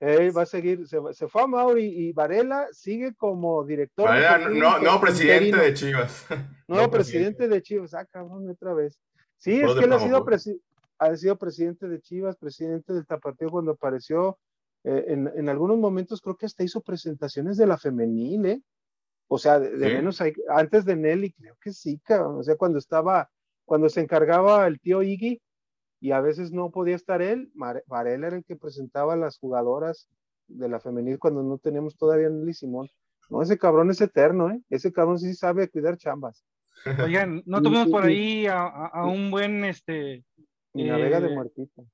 va a seguir, se, fue a Mauri y Varela sigue como director. Varela, no, no, presidente de Chivas. No, presidente de Chivas, ah, cabrón, otra vez. Sí, es que él ha sido, ha sido presidente de Chivas, presidente del Tapateo cuando apareció, eh, en, algunos momentos creo que hasta hizo presentaciones de la femenil, ¿eh? O sea, de, menos antes de Nelly, creo que sí, O sea, cuando estaba, cuando se encargaba el tío Iggy y a veces no podía estar él, Varela era el que presentaba a las jugadoras de la femenil cuando no teníamos todavía Nelly Simón. No, ese cabrón es eterno, ¿eh? Ese cabrón sí sabe cuidar chambas. Oigan, no tuvimos por ahí a, un buen, este... Y navega de eh, muertito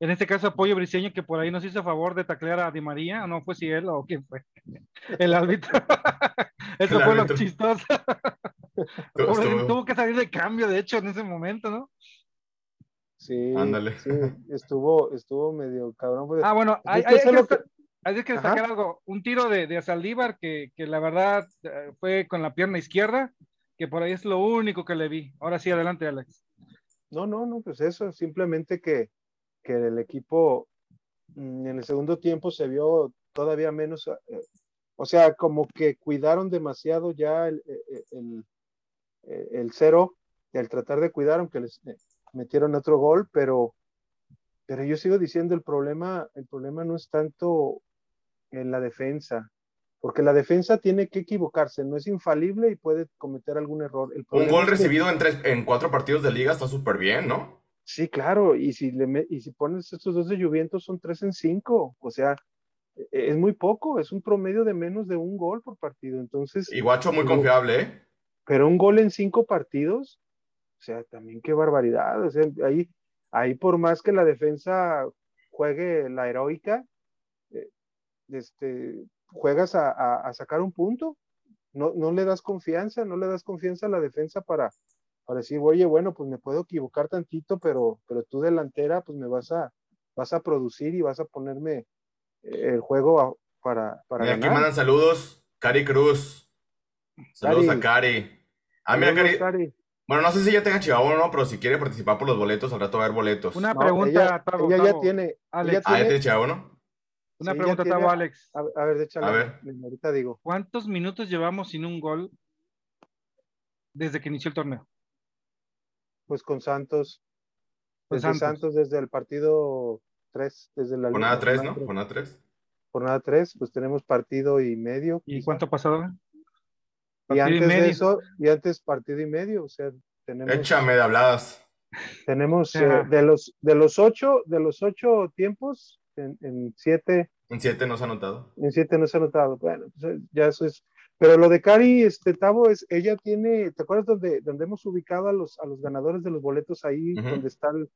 en este caso Apoyo Briseño, que por ahí nos hizo favor de taclear a Di María, no fue si él o quién fue, el árbitro. Eso fue lo chistoso. Tuvo que salir de cambio, de hecho, en ese momento, ¿no? Sí, Ándale. sí estuvo, estuvo medio cabrón. Pues, ah, bueno, hay, hay, que, hay que destacar algo. Un tiro de, de Saldívar que, que, la verdad eh, fue con la pierna izquierda, que por ahí es lo único que le vi. Ahora sí, adelante, Alex. No, no, no, pues eso, simplemente que, que el equipo mm, en el segundo tiempo se vio todavía menos eh, o sea, como que cuidaron demasiado ya el, el, el, cero, el tratar de cuidar, aunque les metieron otro gol, pero, pero yo sigo diciendo el problema, el problema no es tanto en la defensa, porque la defensa tiene que equivocarse, no es infalible y puede cometer algún error. Un gol recibido en, tres, en cuatro partidos de liga está súper bien, ¿no? Sí, claro, y si, le, y si pones estos dos de Juventus son tres en cinco, o sea, e, es muy poco, es un promedio de menos de un gol por partido, entonces... Y Guacho muy confiable, ¿eh? Pero un gol en cinco partidos, o sea, también qué barbaridad, o sea, ahí, ahí por más que la defensa juegue la heroica, eh, este, juegas a, sacar un punto, no, no le das confianza, no le das confianza a la defensa para, para decir, oye, bueno, pues me puedo equivocar tantito, pero, pero tú delantera, pues me vas a, vas a producir y vas a ponerme eh, el juego para, para Mira, aquí mandan saludos, Cari Cruz. Saludos a Cari. Ah, mira, Cari. Bueno, no sé si ya tenga Chihuahua o no, pero si quiere participar por los boletos, al rato va a haber boletos. Una pregunta, ella, ella ya tiene. Alex. Ah, ya tiene Chihuahua, ¿no? Una pregunta, Tavo, Alex. A, ver, échale. A ver. Ahorita digo. ¿Cuántos minutos llevamos sin un gol desde que inició el torneo? Pues con Santos. Pues desde Santos. desde el partido 3, desde la Jornada 3, ¿no? Jornada 3. Jornada 3, pues tenemos partido y medio. ¿Y cuánto ha pasado? Y antes de eso, y antes partido y medio, o sea, tenemos. Échame de habladas. Tenemos eh, de los de los ocho, de los ocho tiempos, en, siete. En siete no se ha notado. En siete no se ha notado. Bueno, pues ya eso es. Pero lo de Cari, este Tavo, es, ella tiene, ¿te acuerdas donde, donde hemos ubicado a los, a los ganadores de los boletos ahí, donde están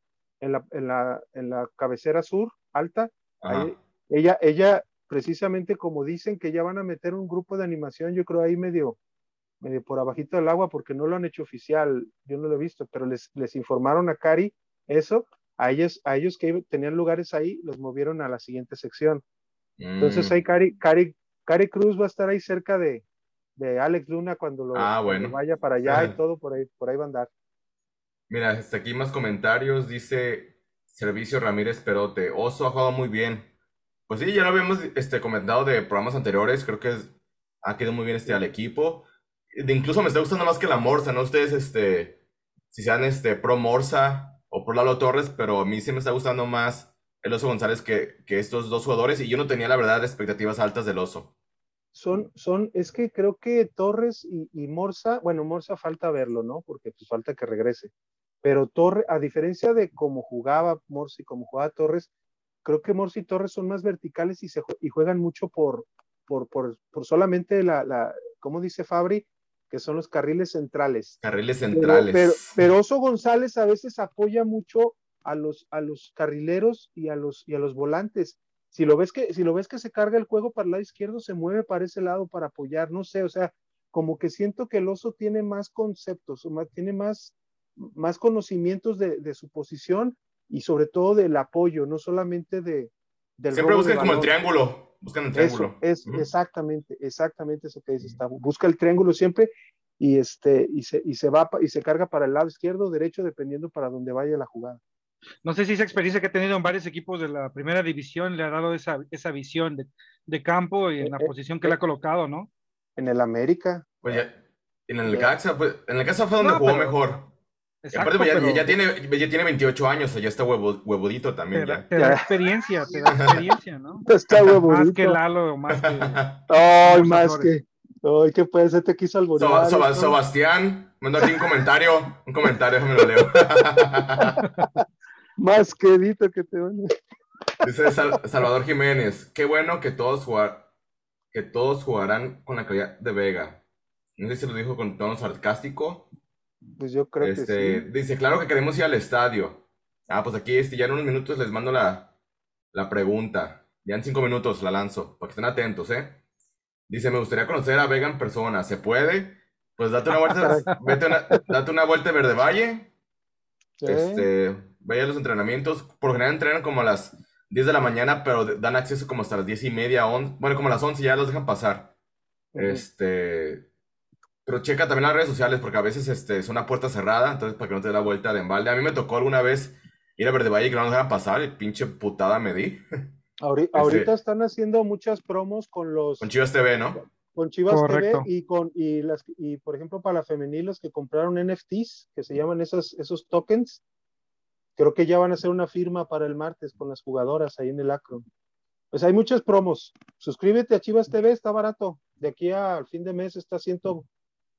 en, la, en, la, en la cabecera sur, alta? ella, ella, precisamente como dicen que ya van a meter un grupo de animación, yo creo ahí medio, medio por abajito del agua, porque no lo han hecho oficial, yo no lo he visto, pero les, les informaron a Cari eso, a ellos, a ellos que tenían lugares ahí, los movieron a la siguiente sección. Entonces mm. ahí Cari, Cari, Cari, Cruz va a estar ahí cerca de, de Alex Luna cuando lo, ah, vaya para allá y todo, por ahí, por ahí va a andar. Mira, hasta aquí más comentarios, dice Servicio Ramírez Perote, Oso ha jugado muy bien. Pues sí, ya lo habíamos este, comentado de programas anteriores, creo que ha quedado muy bien este al equipo. De, incluso me está gustando más que la Morsa, ¿no? Ustedes, este, si sean este, pro Morsa, o por Lalo Torres, pero a mí sí me está gustando más el Oso González que, que estos dos jugadores y yo no tenía la verdad expectativas altas del Oso. Son, son, es que creo que Torres y, y Morsa, bueno, Morsa falta verlo, ¿no? Porque pues falta que regrese. Pero Torres, a diferencia de cómo jugaba Morsa y cómo jugaba Torres, creo que Morsa y Torres son más verticales y, se, y juegan mucho por, por, por, por solamente la, la, como dice Fabri, que son los carriles centrales. Carriles centrales. Pero, pero, Oso González a veces apoya mucho a los, a los carrileros y a los, y a los volantes. Si lo, ves que, si lo ves que se carga el juego para el lado izquierdo, se mueve para ese lado para apoyar, no sé, o sea, como que siento que el oso tiene más conceptos, tiene más, más conocimientos de, de su posición y sobre todo del apoyo, no solamente de... Del Siempre buscan como el triángulo. Buscan el triángulo. es exactamente, exactamente eso que dice Busca el triángulo siempre y, este, y, se, y se va y se carga para el lado izquierdo o derecho, dependiendo para dónde vaya la jugada. No sé si esa experiencia que ha tenido en varios equipos de la primera división le ha dado esa, esa visión de, de campo y en la eh, posición que le ha colocado, ¿no? En el América. Pues en el Caxa, pues, en el Caxa fue donde jugó mejor. Exacto, pues, ya, tiene, ya tiene 28 años, ya está huevo, huevudito también. Te, ya. te da experiencia, te da experiencia, ¿no? Está huevudito. Más que Lalo, más que. Ay, más que. Ay, ¿qué puede ser? Te quiso alborear. So, Sebastián, mando aquí un comentario. Un comentario, déjame lo leo. más quedito que te van Dice Salvador Jiménez, qué bueno que todos jugar, que todos jugarán con la calidad de Vega. No sé si lo dijo con tono sarcástico, pues yo creo que este, sí. Dice, claro que queremos ir al estadio. Ah, pues aquí este, ya en unos minutos les mando la, la pregunta. Ya en cinco minutos la lanzo, para que estén atentos, ¿eh? Dice, me gustaría conocer a Vega en persona. ¿Se puede? Pues date una vuelta, vete una, date una vuelta a Verde Valle. Este, vaya a los entrenamientos. Por lo general entrenan como a las 10 de la mañana, pero dan acceso como hasta las 10 y media, bueno, como a las 11 ya los dejan pasar. Este, pero checa también las redes sociales porque a veces este, es una puerta cerrada, entonces para que no te dé la vuelta de embalde. A mí me tocó alguna vez ir a Verde Valle y que no nos dejan pasar y pinche putada me di. Ahorita, están haciendo muchas promos con los... Con Chivas TV, ¿no? Con Chivas TV y con y las y por ejemplo para la femenil los que compraron NFTs que se llaman esos, esos tokens creo que ya van a hacer una firma para el martes con las jugadoras ahí en el Acron. Pues hay muchas promos. Suscríbete a Chivas TV, está barato. De aquí al fin de mes está 100,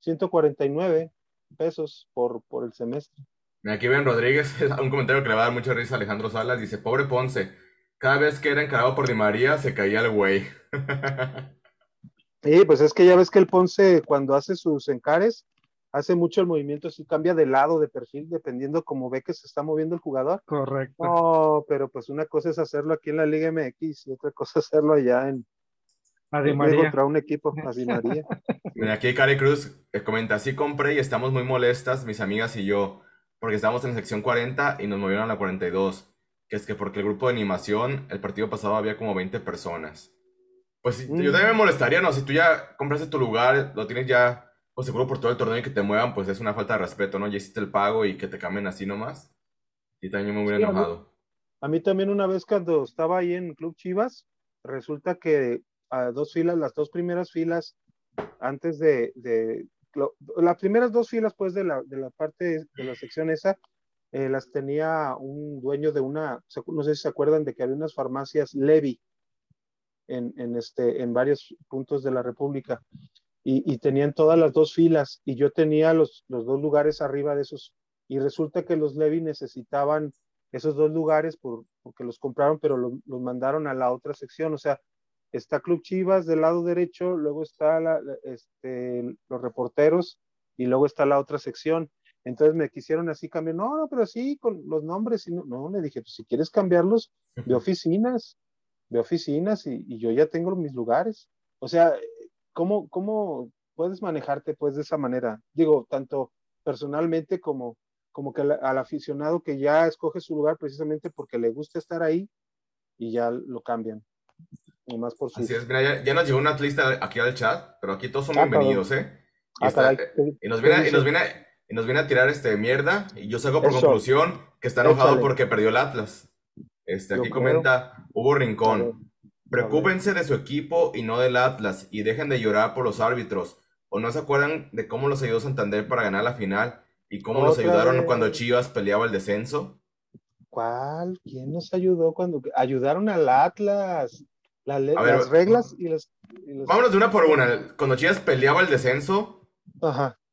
149 pesos por, por el semestre. Aquí ven Rodríguez, un comentario que le va a dar mucha risa a Alejandro Salas. Dice, pobre Ponce, cada vez que era encargado por Di María se caía el güey. sí, pues es que ya ves que el Ponce cuando hace sus encares, hace mucho el movimiento, así cambia de lado, de perfil, dependiendo cómo ve que se está moviendo el jugador. Correcto. No, pero pues una cosa es hacerlo aquí en la Liga MX y otra cosa es hacerlo allá en, María. contra un equipo, a María. Mira, aquí Cari Cruz eh, comenta, sí compré y estamos muy molestas, mis amigas y yo, porque estábamos en la sección 40 y nos movieron a la 42, que es que porque el grupo de animación, el partido pasado había como 20 personas. Pues yo mm. también me molestaría, ¿no? Si tú ya compraste tu lugar, lo tienes ya pues seguro por todo el torneo y que te muevan, pues es una falta de respeto, ¿no? Ya hiciste el pago y que te cambien así nomás. Y también me hubiera enojado. A mí, también una vez cuando estaba ahí en Club Chivas, resulta que a dos filas, las dos primeras filas, antes de, de las primeras dos filas pues de la, de la parte de la sección esa, eh, las tenía un dueño de una, no sé si se acuerdan de que había unas farmacias Levi en, en, este, en varios puntos de la República y, tenían todas las dos filas y yo tenía los, los dos lugares arriba de esos y resulta que los Levi necesitaban esos dos lugares por, porque los compraron pero los mandaron a la otra sección, o sea, está Club Chivas del lado derecho, luego está este, los reporteros y luego está la otra sección. Entonces me quisieron así cambiar, no, no, pero sí, con los nombres, y no, no, le dije, pues si quieres cambiarlos, de oficinas, de oficinas y, y yo ya tengo mis lugares. O sea, ¿cómo, cómo puedes manejarte pues de esa manera? Digo, tanto personalmente como, como que al, aficionado que ya escoge su lugar precisamente porque le gusta estar ahí y ya lo cambian. Nomás por su... Así es, mira, ya, nos llegó una lista aquí al chat, pero aquí todos son ah, bienvenidos, ¿eh? Y, ah, y, nos viene, y, nos viene, y nos viene a tirar este mierda, y yo saco por conclusión que está enojado porque perdió el Atlas. Este, aquí comenta Hugo Rincón. Preocúpense de su equipo y no del Atlas y dejen de llorar por los árbitros. ¿O no se acuerdan de cómo los ayudó Santander para ganar la final? ¿Y cómo los ayudaron cuando Chivas peleaba el descenso? ¿Cuál? ¿Quién nos ayudó cuando ayudaron al Atlas? las reglas y las, Vámonos de una por una. Cuando Chivas peleaba el descenso,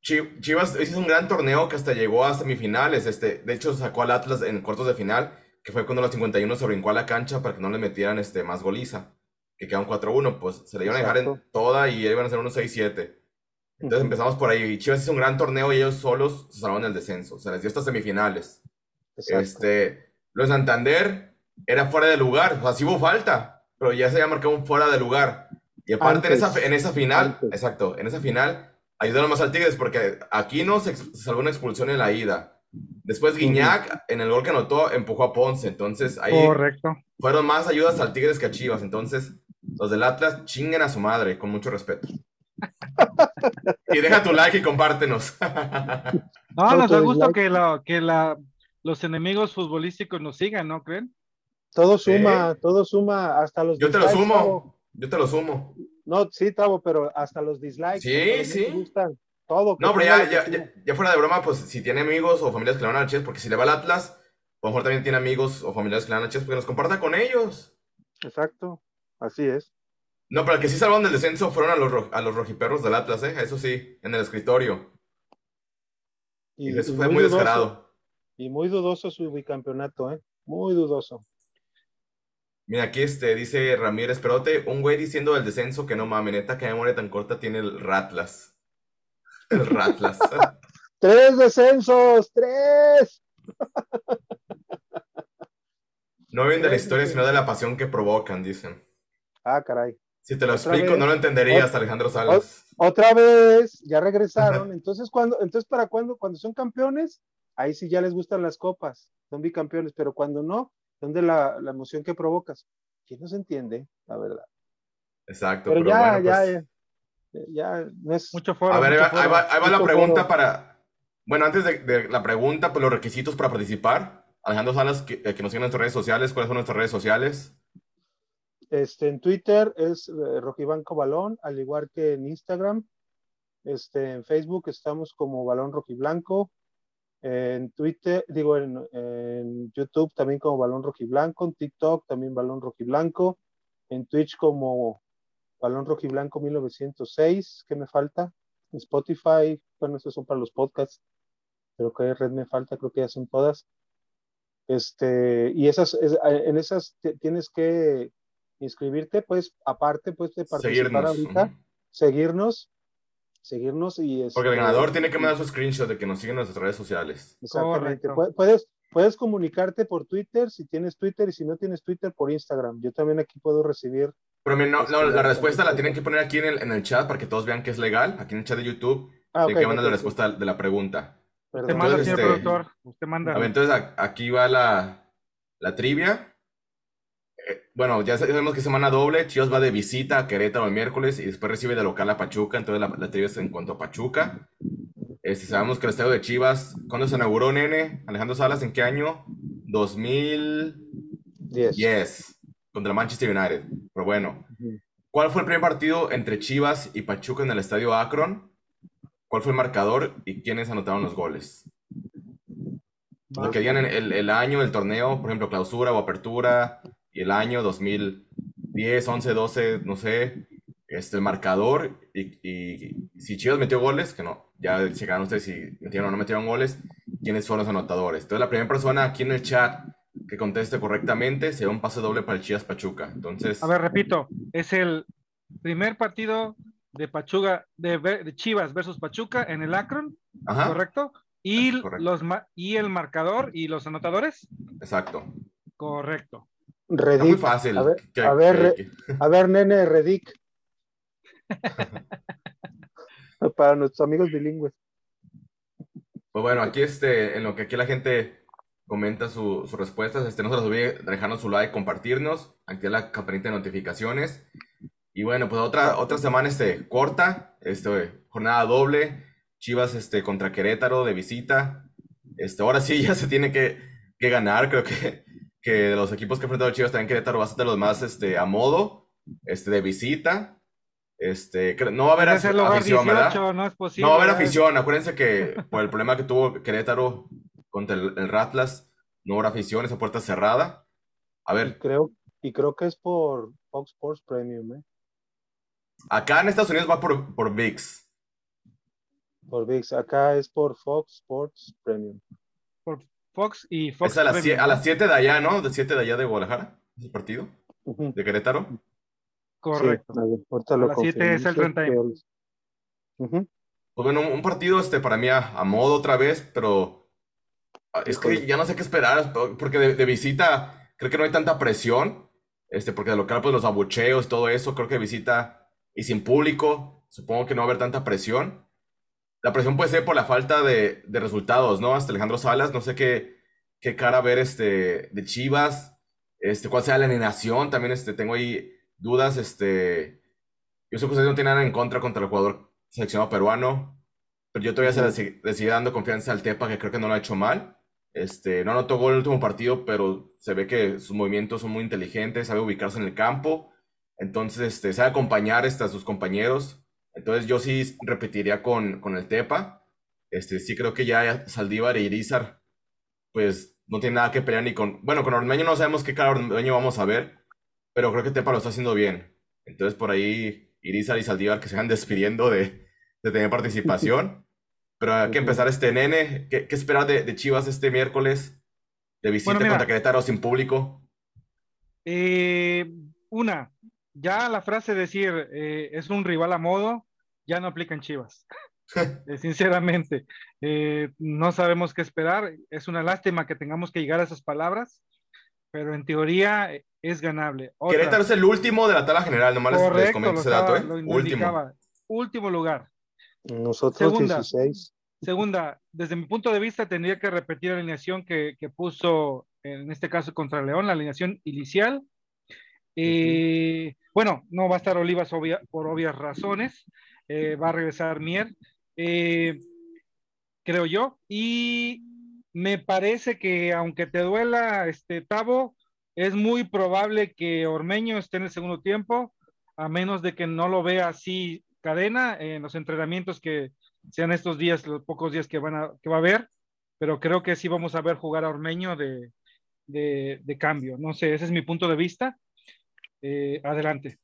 Chivas hizo un gran torneo que hasta llegó a semifinales. Este, de hecho, sacó al Atlas en cuartos de final que fue cuando los 51 se brincó a la cancha para que no le metieran este, más goliza, que quedaron 4-1, pues se le iban a dejar en toda y iban a ser unos 6-7. Entonces empezamos por ahí. Chivas hizo un gran torneo y ellos solos se salvaron el descenso. Se les dio hasta semifinales. Este, los Santander era fuera de lugar. O sea, sí hubo falta, pero ya se había marcado un fuera de lugar. Y aparte en, esa, en esa final, exacto, en esa final ayudaron más al Tigres porque aquí no se salvó una expulsión en la ida. Después Guiñac, en el gol que anotó, empujó a Ponce. Entonces ahí Correcto. fueron más ayudas al Tigres que a Chivas. Entonces, los del Atlas chinguen a su madre, con mucho respeto. y deja tu like y compártenos. no, nos da gusto que, que la, los enemigos futbolísticos nos sigan, ¿no creen? Todo suma, todo suma, hasta los Yo te lo sumo, yo te lo sumo. No, sí, Tavo, pero hasta los dislikes. Sí, sí. No, pero ya, ya, fuera de broma, pues si tiene amigos o familiares que le van a Chivas, porque si le va al Atlas, a lo mejor también tiene amigos o familiares que le van a Chivas, porque nos comparta con ellos. Exacto, así es. No, pero el que sí salvaron del descenso fueron a los, a los rojiperros del Atlas, ¿eh? Eso sí, en el escritorio. Y, eso fue muy, descarado. Y muy dudoso su bicampeonato, ¿eh? Muy dudoso. Mira, aquí este, dice Ramírez Perote, un güey diciendo del descenso que no mames, neta, que memoria tan corta tiene el Ratlas. El Ratlas. tres descensos, tres. No vienen de la historia, sino de la pasión que provocan, dicen. Ah, caray. Si te lo explico, no lo entenderías, Alejandro Salas. Otra vez, ya regresaron. Entonces, cuando, entonces, ¿para cuándo? Cuando son campeones, ahí sí ya les gustan las copas, son bicampeones, pero cuando no, ¿dónde la, la emoción que provocas? ¿Quién no se entiende, la verdad? Exacto. Pero, ya, ya, pues ya no es mucho foro. A ver, ahí, va, la pregunta para. Bueno, antes de, la pregunta, pues los requisitos para participar. Alejandro Salas, que, eh, que nos sigan en nuestras redes sociales. ¿Cuáles son nuestras redes sociales? Este, en Twitter es eh, Rojibanco Balón, al igual que en Instagram. Este, en Facebook estamos como Balón Rojiblanco. En Twitter, digo, en, en YouTube también como Balón Rojiblanco. En TikTok también Balón Rojiblanco. En Twitch como Balón Rojiblanco 1906. ¿Qué me falta? Spotify, bueno, esos son para los podcasts. Pero qué red me falta, creo que ya son todas. Este, y esas, es- en esas tienes que inscribirte, pues, aparte, pues, de participar Seguirnos. ahorita, seguirnos, seguirnos y Porque el este, ganador tiene que mandar su screenshot de que nos siguen en nuestras redes sociales. Exactamente. Correcto. Puedes, puedes comunicarte por Twitter si tienes Twitter y si no tienes Twitter por Instagram. Yo también aquí puedo recibir. Pero mira, no, Este, no, la respuesta la tienen que poner aquí en el, en el chat para que todos vean que es legal. Aquí en el chat de YouTube. Ah, de ok, que manda ok, la respuesta de la pregunta. Usted perdón. manda, Entonces, señor este, productor. Usted manda. A ver, entonces a- aquí va la, la trivia. Eh, bueno, ya sabemos que semana doble. Chivas va de visita a Querétaro el miércoles y después recibe de local a Pachuca. Entonces la, la trivia es en cuanto a Pachuca. Este, sabemos que el estadio de Chivas, ¿cuándo se inauguró, nene? Alejandro Salas, ¿en qué año? 2010, 10. Contra Manchester United. Pero bueno. ¿cuál fue el primer partido entre Chivas y Pachuca en el estadio Akron? ¿Cuál fue el marcador y quiénes anotaron los goles? Lo que digan el, el año del torneo, por ejemplo, clausura o apertura, y el año 2010, 11, 12, no sé, este, el marcador, y, y si Chivas metió goles, que no, ya checaron ustedes si metieron o no metieron goles, quiénes fueron los anotadores. Entonces, la primera persona aquí en el chat que conteste correctamente se da un pase doble para el Chivas Pachuca. Entonces, A ver, repito, es el primer partido de Pachuca, de, Chivas versus Pachuca en el Akron, ajá, ¿correcto? Y, correcto. Los, y el marcador y los anotadores, exacto. correcto. Está muy Redick. fácil. A ver, que- a ver, que- Re- a ver, nene, Redick. Para nuestros amigos bilingües. Pues bueno, aquí este, en lo que aquí la gente comenta su- sus respuestas, este, no se los olvide dejarnos su like, compartirnos, activar la campanita de notificaciones. Y bueno, pues otra, otra semana este, corta, este, jornada doble, Chivas este, contra Querétaro de visita. Este, ahora sí ya se tiene que, que ganar, creo que, que de los equipos que ha enfrentado Chivas también Querétaro va a ser de los más este, a modo, este, de visita. Este, no va a haber afición, ¿verdad? 18, no es posible. No va a haber afición. Acuérdense que por el problema que tuvo Querétaro contra el, el Ratlas, no habrá afición, esa puerta cerrada. A Y ver, creo, y creo que es por Fox Sports Premium, ¿eh? acá en Estados Unidos va por, por VIX. Por VIX. Acá es por Fox Sports Premium. Por Fox y Fox. Es a las, a las 7 de allá, ¿no? De 7 de allá de Guadalajara, ese partido, Ujú. de Querétaro. Correcto. Sí, a las siete es el confirmo. 31. Ujú. Pues bueno, un partido este, para mí a, a modo otra vez, pero es que ya no sé qué esperar, porque de, de visita creo que no hay tanta presión, este, porque de local pues los abucheos, todo eso, creo que de visita y sin público, supongo que no va a haber tanta presión. La presión puede ser por la falta de, de resultados, ¿no? Hasta Alejandro Salas, no sé qué, qué cara ver este, de Chivas, este, cuál sea la alineación, también este, tengo ahí dudas, este, yo sé que ustedes no tienen nada en contra contra el jugador seleccionado peruano, pero yo todavía se le sig- le sigue dando confianza al Tepa, que creo que no lo ha hecho mal. Este, no anotó gol el último partido, pero se ve que sus movimientos son muy inteligentes, sabe ubicarse en el campo, entonces este, sabe acompañar este, a sus compañeros. Entonces yo sí repetiría con, con el Tepa. Este, sí creo que ya Saldívar e Irizar, pues no tiene nada que pelear ni con... Bueno, con Ormeño no sabemos qué cara Ormeño vamos a ver, pero creo que Tepa lo está haciendo bien. Entonces por ahí Irizar y Saldívar que se van despidiendo de, de tener participación. Pero hay que empezar este nene. ¿Qué, qué esperar de, de Chivas este miércoles? De visita Bueno, contra Querétaro sin público. Eh, una, ya la frase decir eh, es un rival a modo, ya no aplica en Chivas. Eh, sinceramente, eh, no sabemos qué esperar. Es una lástima que tengamos que llegar a esas palabras, pero en teoría eh, es ganable. Otra, Querétaro es el último de la tabla general, nomás les- les, correcto, comento ese dato, estaba- ¿eh? Último. Último lugar. Nosotros Segunda. 16. Segunda, desde mi punto de vista, tendría que repetir la alineación que, que puso, en este caso contra León, la alineación inicial. Eh, Bueno, no va a estar Olivas obvia- por obvias razones. Eh, va a regresar Mier, eh, creo yo. Y me parece que, aunque te duela, este Tavo, es muy probable que Ormeño esté en el segundo tiempo, a menos de que no lo vea así cadena en los entrenamientos que sean estos días, los pocos días que, van a, que va a haber, pero creo que sí vamos a ver jugar a Ormeño de, de, cambio. No sé, ese es mi punto de vista. Eh, adelante.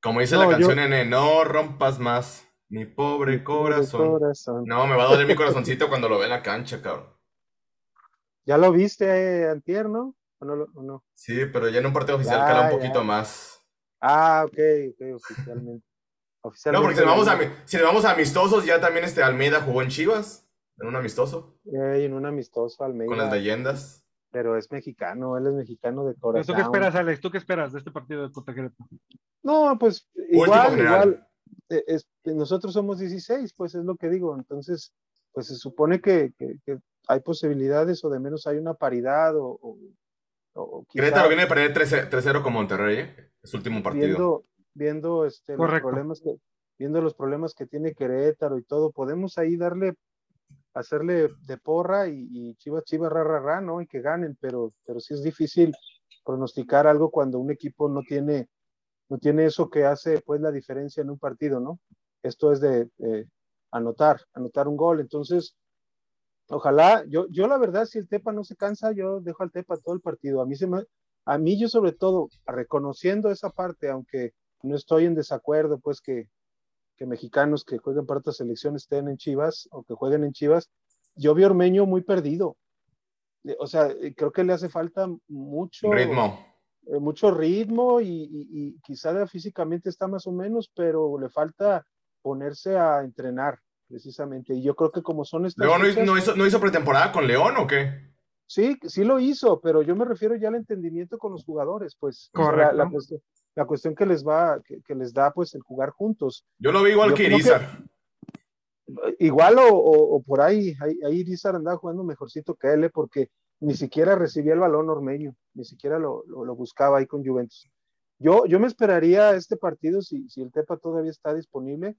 Como dice la canción, N, no rompas más mi pobre, corazón. No, me va a doler mi corazoncito cuando lo ve en la cancha, cabrón. ¿Ya lo viste, eh, Antier, no? ¿O no, Sí, pero ya en un partido oficial cala un poquito más. Ah, ok, ok, oficialmente. No, porque si nos, vamos a, si vamos a amistosos, ya también este Almeida jugó en Chivas, en un amistoso. en un amistoso, Almeida. Con las leyendas. Pero es mexicano, él es mexicano de corazón. ¿Tú qué esperas, Alex? ¿Tú qué esperas de este partido de Cotaquereto? No, pues igual, igual. Eh, nosotros somos 16, pues es lo que digo. Entonces, pues se supone que, hay posibilidades o de menos hay una paridad o, o, Querétaro viene a perder 3-0 con Monterrey, ¿eh? es último partido. Viendo, viendo este, los problemas que, viendo los problemas que tiene Querétaro y todo, podemos ahí darle, hacerle de porra y, y chivas, chivas, ra, ra, ra, ¿no? Y que ganen, pero, pero sí es difícil pronosticar algo cuando un equipo no tiene, no tiene eso que hace pues la diferencia en un partido, ¿no? Esto es de anotar, anotar un gol. Entonces, ojalá, yo, yo la verdad, si el Tepa no se cansa, yo dejo al Tepa todo el partido. A mí se me, a mí yo sobre todo, reconociendo esa parte, aunque no estoy en desacuerdo, pues que, que mexicanos que jueguen para otras selecciones estén en Chivas o que jueguen en Chivas, yo vi a Ormeño muy perdido. O sea, creo que le hace falta mucho ritmo, eh, mucho ritmo y, y, y, quizá físicamente está más o menos, pero le falta ponerse a entrenar precisamente. Y yo creo que como son estas. ¿León no, hizo, no hizo pretemporada con León o qué? Sí, sí lo hizo, pero yo me refiero ya al entendimiento con los jugadores, pues. Correcto. La, la, cuestión, que les va, que, les da, pues, el jugar juntos. Yo lo vi igual que Irizar. igual o, o, por ahí, ahí, ahí Irizar andaba jugando mejorcito que él, ¿eh? porque ni siquiera recibía el balón ormeño, ni siquiera lo, lo, buscaba ahí con Juventus. Yo, yo me esperaría este partido, si, si el Tepa todavía está disponible,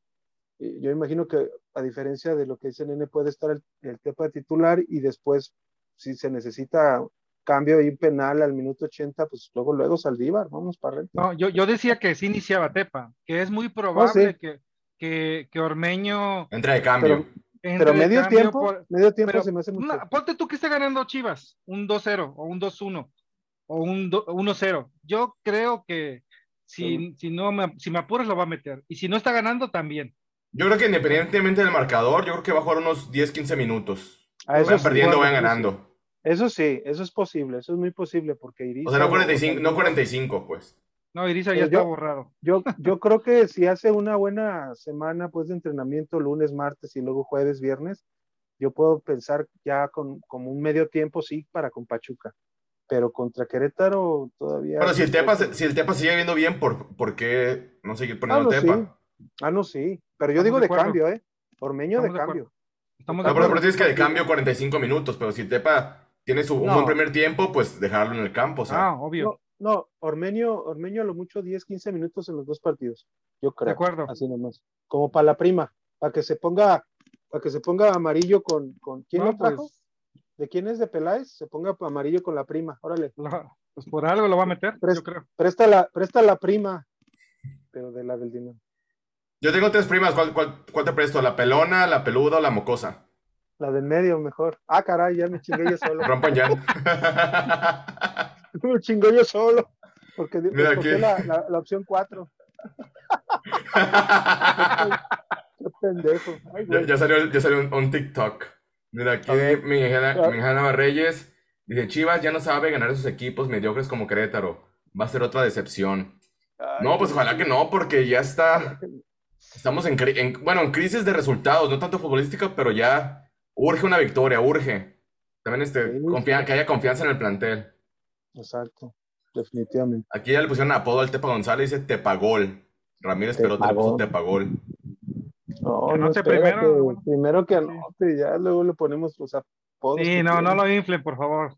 yo imagino que a diferencia de lo que dice Nene, puede estar el, el Tepa titular y después, si se necesita cambio y penal al minuto 80, pues luego, luego Saldívar, vamos para adentro. No, yo, yo decía que sí iniciaba Tepa, que es muy probable que, que, que, Ormeño... Entre de cambio. Pero, pero medio, tiempo, medio tiempo, se me hace mucho. ponte tú que esté ganando Chivas, un 2-0 o un 2-1 o un 1-0. Yo creo que si, si, no me, si me apuras lo va a meter. Y si no está ganando, también. Yo creo que independientemente del marcador, yo creo que va a jugar unos 10, 15 minutos. A eso vayan perdiendo, vayan ganando. Eso sí, eso es posible, eso es muy posible porque Iris. O sea, no 45, no 45 pues. No, Irisa ya está borrado. Yo, yo creo que si hace una buena semana pues de entrenamiento lunes, martes y luego jueves, viernes, yo puedo pensar ya con como un medio tiempo sí para con Pachuca. Pero contra Querétaro todavía. Pero si el Tepa, si el Tepa sigue viendo bien, ¿por, ¿por qué no seguir poniendo el Tepa? Ah, no, sí. Pero yo digo de, cambio, ¿eh? Ormeño de, cambio. Estamos de acuerdo. pero tienes que de cambio 45 minutos, pero si Tepa tiene su, un buen primer tiempo, pues dejarlo en el campo. O sea. Ah, obvio. No, no, Ormeño, Ormeño a lo mucho 10, 15 minutos en los dos partidos. Yo creo. De acuerdo. Así nomás. Como para la prima, para que se ponga, para que se ponga amarillo con, con ¿quién lo trajo? Pues ¿De quién es de Peláez? Se ponga amarillo con la prima. Órale. pues por algo lo va a meter, yo creo. Presta la, presta la prima, pero de la del dinero. Yo tengo tres primas. ¿Cuál, cuál, te presto? ¿La pelona, la peluda o la mocosa? La del medio, mejor. Ah, caray, ya me chingué yo solo. Rompan ya. me chingo yo solo. Porque Mira aquí. La, la, opción 4. Qué pendejo. ya, salió, ya salió un, TikTok. Mira, aquí mi hija Reyes dice: Chivas ya no sabe ganar esos equipos mediocres como Querétaro. Va a ser otra decepción. no, pues ojalá que no, porque ya está. Estamos en, bueno, en crisis de resultados, no tanto futbolística, pero ya urge una victoria, urge. También este, que haya confianza en el plantel. Exacto, definitivamente. Aquí ya le pusieron apodo al Tepa González, dice Tepagol. Ramírez pero te puso Tepagol. No, no, sé primero. primero que anote, ya luego le ponemos los apodos. Sí, no, no lo infle, por favor.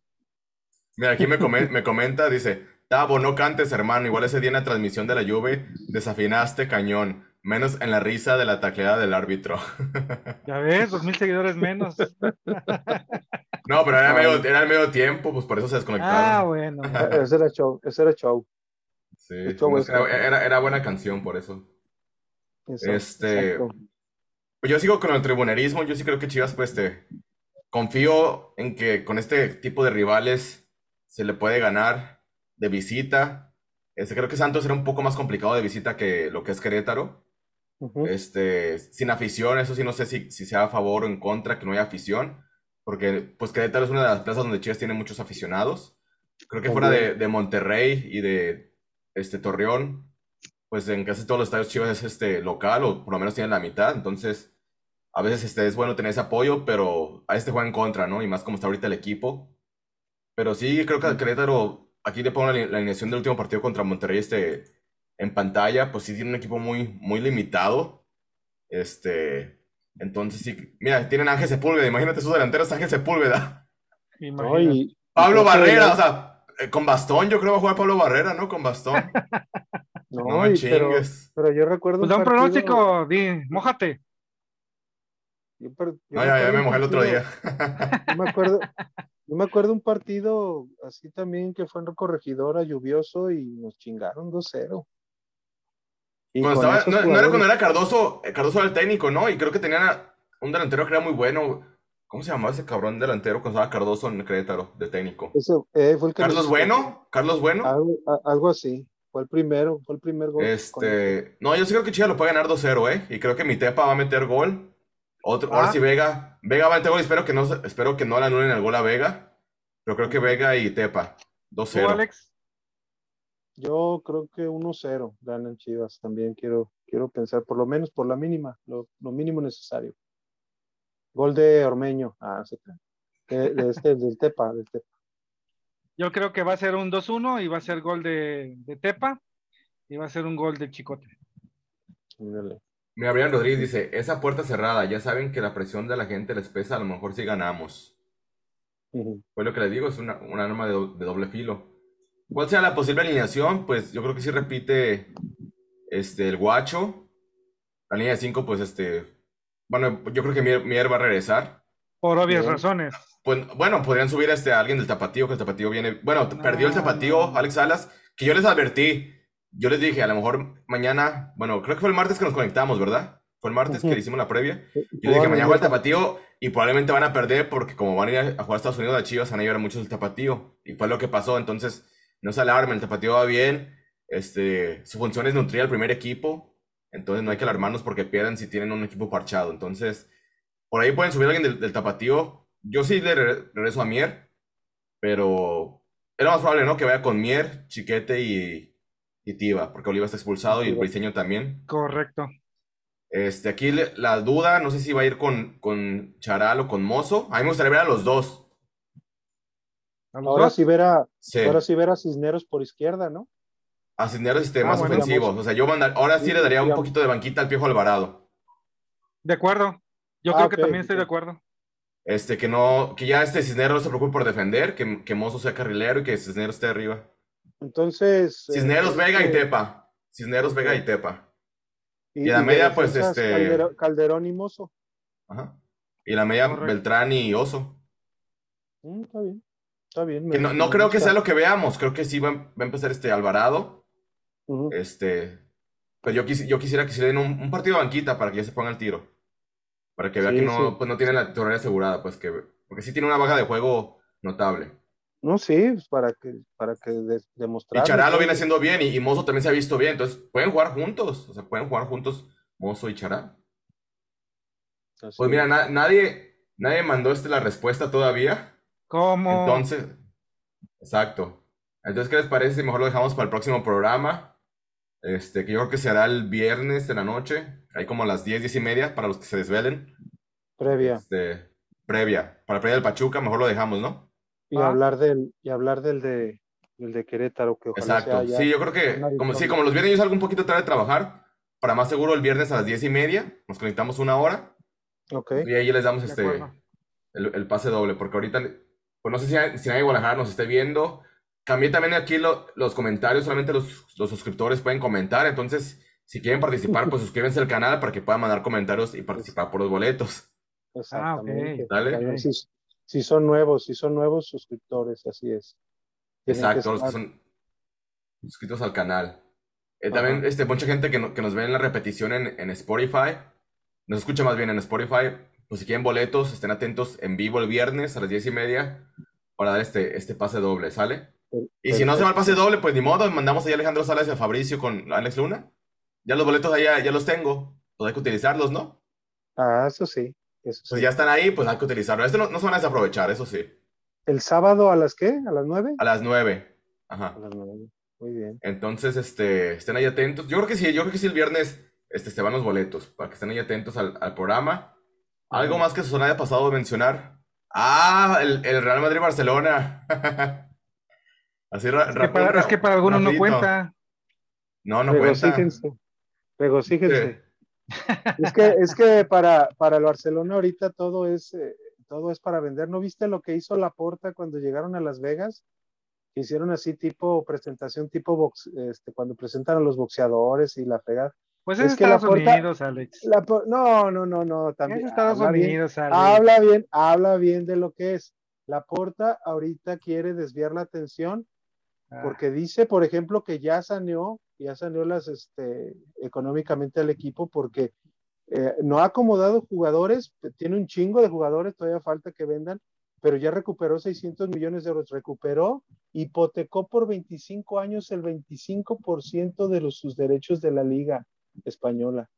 Mira, aquí me, me comenta, dice, Tabo, no cantes, hermano, igual ese día en la transmisión de la lluvia desafinaste cañón. Menos en la risa de la tacleada del árbitro. Ya ves, dos mil seguidores menos. No, pero era, medio, era el medio tiempo, pues por eso se Ah, desconectaron. bueno. Ese era show, ese era show. Sí, el show no, es- era, era- era buena canción por eso. Eso, Este- exacto. Pues yo sigo con el tribunerismo, yo sí creo que Chivas, pues, te confío en que con este tipo de rivales se le puede ganar de visita. Este, creo que Santos era un poco más complicado de visita que lo que es Querétaro. Ujú. Este, sin afición, eso sí no sé si, si sea a favor o en contra que no haya afición, porque pues Querétaro es una de las plazas donde Chivas tiene muchos aficionados. Creo que fuera de, de Monterrey y de este Torreón, pues en casi todos los estadios Chivas es este local o por lo menos tienen la mitad, entonces a veces este, es bueno tener ese apoyo, pero a este juega en contra, ¿no? Y más como está ahorita el equipo. Pero sí, creo que al Querétaro, aquí le pongo la, la alineación del último partido contra Monterrey este, en pantalla, pues sí tiene un equipo muy, muy limitado. Este, entonces sí, mira, tienen a Ángel Sepúlveda, imagínate sus delanteros, Ángel Sepúlveda. Imagínate. Pablo Barrera, o sea, eh, con bastón, yo creo que va a jugar Pablo Barrera, ¿no? Con bastón. No, No me pero, chingues. pero yo recuerdo Pues da un partido- pronóstico, di, mójate. yo per- yo No, ya, me mojé el otro día. Yo me acuerdo, yo me acuerdo un partido así también que fue en Corregidora, lluvioso, y nos chingaron 2-0. Y Cuando estaba- no, no era cuando era Cardoso, Cardoso era el técnico, ¿no? Y creo que tenían a- un delantero que era muy bueno. ¿Cómo se llamaba ese cabrón delantero cuando estaba Cardoso en Querétaro de técnico? ese, eh, fue el que ¿Carlos Bueno? ¿Carlos Bueno? Algo, a- algo así. Fue el primero, fue el primer gol. con- Este, no, yo sí creo que Chivas lo puede ganar 2-0, ¿eh? Y creo que mi Tepa va a meter gol. Otro, ahora Ah. sí Vega, Vega va a meter gol, espero que no, espero que no le anulen el gol a Vega, pero creo que Vega y Tepa, ¿Tú, 2-0. Alex? Yo creo que 1-0 ganan Chivas. También quiero, quiero pensar, por lo menos por la mínima, lo, lo mínimo necesario. Gol de Ormeño. Ah, se. De, de este, del Tepa, del Tepa. Yo creo que va a ser un 2-1 y va a ser gol de, de Tepa y va a ser un gol de Chicote. Ándale. Mira, Brian Rodríguez dice, esa puerta cerrada, ya saben que la presión de la gente les pesa, a lo mejor sí ganamos. Ujú. Pues lo que les digo, es una, un arma de, do- de doble filo. ¿Cuál sea la posible alineación? Pues yo creo que sí repite este, el Guacho. La línea de 5, pues este. Bueno, yo creo que Mier, Mier va a regresar. Por obvias razones. Pues bueno, podrían subir a, este, a alguien del Tapatío, que el Tapatío viene. Bueno, No, perdió el Tapatío, no. Alex Salas, que yo les advertí. Yo les dije, a lo mejor mañana. Bueno, creo que fue el martes que nos conectamos, ¿verdad? Fue el martes Ujú. que hicimos la previa. Yo dije, mañana el juega el Tapatío y probablemente van a perder porque como van a ir a jugar a Estados Unidos, a Chivas van a llevar muchos del Tapatío. Y fue lo que pasó. Entonces, no se alarmen, el Tapatío va bien. Este, su función es nutrir al primer equipo. Entonces, no hay que alarmarnos porque pierdan si tienen un equipo parchado. Entonces, por ahí pueden subir a alguien del, del Tapatío. Yo sí le re- regreso a Mier, pero es lo más probable, ¿no? Que vaya con Mier, Chiquete y, y Tiva, porque Oliva está expulsado y el. Briseño también. Correcto. Este, aquí le- la duda, no sé si va a ir con, con Charal o con Mozo. A mí me gustaría ver a los dos. ¿A los Ahora sí ver a, Sí. ahora sí ver a Cisneros por izquierda, ¿no? A Cisneros este, Ah, más bueno. ofensivos. O sea, yo manda- ahora sí le daría un poquito de banquita al Piojo Alvarado. De acuerdo. Yo Ah, creo que también estoy de acuerdo. Este, que no, que ya este Cisneros no se preocupe por defender, que, que Mozo sea carrilero y que Cisneros esté arriba. Entonces. eh, Cisneros, Vega y Tepa. Cisneros, Vega y Tepa. Y, y la y media, pues, este- Caldero- Calderón y Mozo. Ajá. Y la media Correcto. Beltrán y Oso. Mm, está bien. Está bien. Que me- no, no me creo que sea lo que veamos. Creo que sí va, va a empezar este Alvarado. Este, pero yo, yo quisiera que se le den un, un partido de banquita para que ya se ponga el tiro. Para que vea Sí, que no, sí. pues no tiene la titularidad asegurada, pues que, porque sí tiene una baja de juego notable. No, sí, pues, para que, para que de- Y demostrar. Chará lo viene haciendo bien y, y Mozo también se ha visto bien, entonces pueden jugar juntos, o sea, pueden jugar juntos Mozo y Chará. Pues mira, na- nadie, nadie mandó este la respuesta todavía, ¿Cómo? entonces, exacto. Entonces, ¿qué les parece si mejor lo dejamos para el próximo programa? Este, que yo creo que será el viernes de la noche, ahí como a las 10, 10 y media, para los que se desvelen. previa. Este, previa. Para la previa del Pachuca, mejor lo dejamos, ¿no? Y Ah. hablar del, y hablar del de, del de Querétaro, que ojalá Exacto. sea. Sí, yo creo que, como, sí, como los viernes yo salgo un poquito tarde de trabajar, para más seguro el viernes a las 10 y media, nos conectamos una hora Ok. y ahí les damos De este, el, el pase doble, porque ahorita, pues no sé si, si nadie de Guadalajara nos esté viendo. Cambié también aquí lo- los comentarios, solamente los, los suscriptores pueden comentar, entonces Si quieren participar, pues suscríbanse al canal para que puedan mandar comentarios y participar por los boletos. Exactamente. Ah, Dale. Si, si son nuevos, si son nuevos suscriptores, así es. Tienen que Exacto, los que son suscritos al canal. Eh, también, este, mucha gente que, no- que nos ve en la repetición en, en Spotify, nos escucha más bien en Spotify, pues si quieren boletos, estén atentos en vivo el viernes a las diez y media para dar este, este pase doble, ¿sale? Y si no se va el pase doble, pues ni modo, mandamos ahí a Alejandro Salas y a Fabricio con Alex Luna. Ya los boletos allá ya los tengo, pues hay que utilizarlos, ¿no? Ah, eso sí. Eso Pues sí. ya están ahí, pues hay que utilizarlos. Esto no, no se van a desaprovechar, eso sí. ¿El sábado a las qué? ¿A las nueve? A las nueve. Ajá. A las nueve. Muy bien. Entonces, este, estén ahí atentos. Yo creo que sí, yo creo que sí el viernes este, se van los boletos, para que estén ahí atentos al, al programa. ¿Algo más que Susana haya pasado a mencionar? Ah, el, el Real Madrid-Barcelona. Así ra- Es que rápido, para, es que para algunos no cuenta. No, no cuenta. Regocíjense. Sí. Es que, es que para, para el Barcelona ahorita todo es, eh, todo es para vender. ¿No viste lo que hizo Laporta cuando llegaron a Las Vegas? Que hicieron así tipo presentación, tipo box, este, cuando presentan a los boxeadores y la fregada. Pues Es es, que Estados Laporta- Unidos, Alex. La no, no, no, no, también. Es Estados habla bien, Unidos, Alex. habla bien, habla bien de lo que es. Laporta ahorita quiere desviar la atención Ah, porque dice, por ejemplo, que ya saneó, ya saneó las, este, económicamente al equipo porque eh, no ha acomodado jugadores, tiene un chingo de jugadores, todavía falta que vendan, pero ya recuperó 600 millones de euros, recuperó, hipotecó por 25 años el 25% de los, sus derechos de la liga española.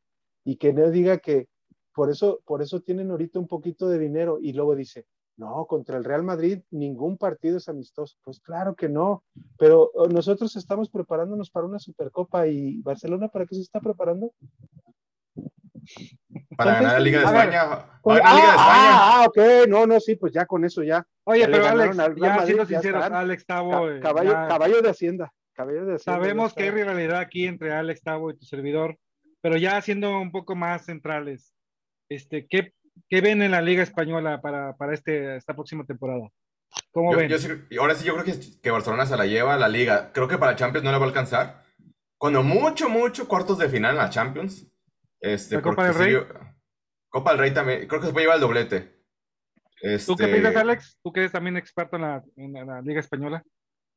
Y que no diga que por eso, por eso tienen ahorita un poquito de dinero y luego dice, no, contra el Real Madrid ningún partido es amistoso. Pues claro que no, pero oh, nosotros estamos preparándonos para una Supercopa y Barcelona, ¿para qué se está preparando? Para ganar la Liga de España. Pues, Liga de ah, España. ah, ah, ok, no, no, sí, pues ya con eso ya. Oye, le pero Alex, ya Madrid, siendo ya sinceros. Alex Tavo, Ca- eh, caballo, ya caballo de Hacienda, caballo de Hacienda. sabemos que hay rivalidad aquí entre Alex Tavo y tu servidor, pero ya siendo un poco más centrales, este, ¿qué, qué ven en la Liga Española para, para este, esta próxima temporada? ¿Cómo Yo- ven? yo sí- y ahora sí, yo creo que, que Barcelona se la lleva a la Liga. Creo que para Champions no le va a alcanzar. Cuando mucho, mucho cuartos de final en la Champions. Este, ¿La Copa del Rey? yo- Copa del Rey también. Creo que se puede llevar el doblete. ¿Tú qué Este, piensas, Alex? ¿Tú que eres también experto en la, en la- la Liga Española?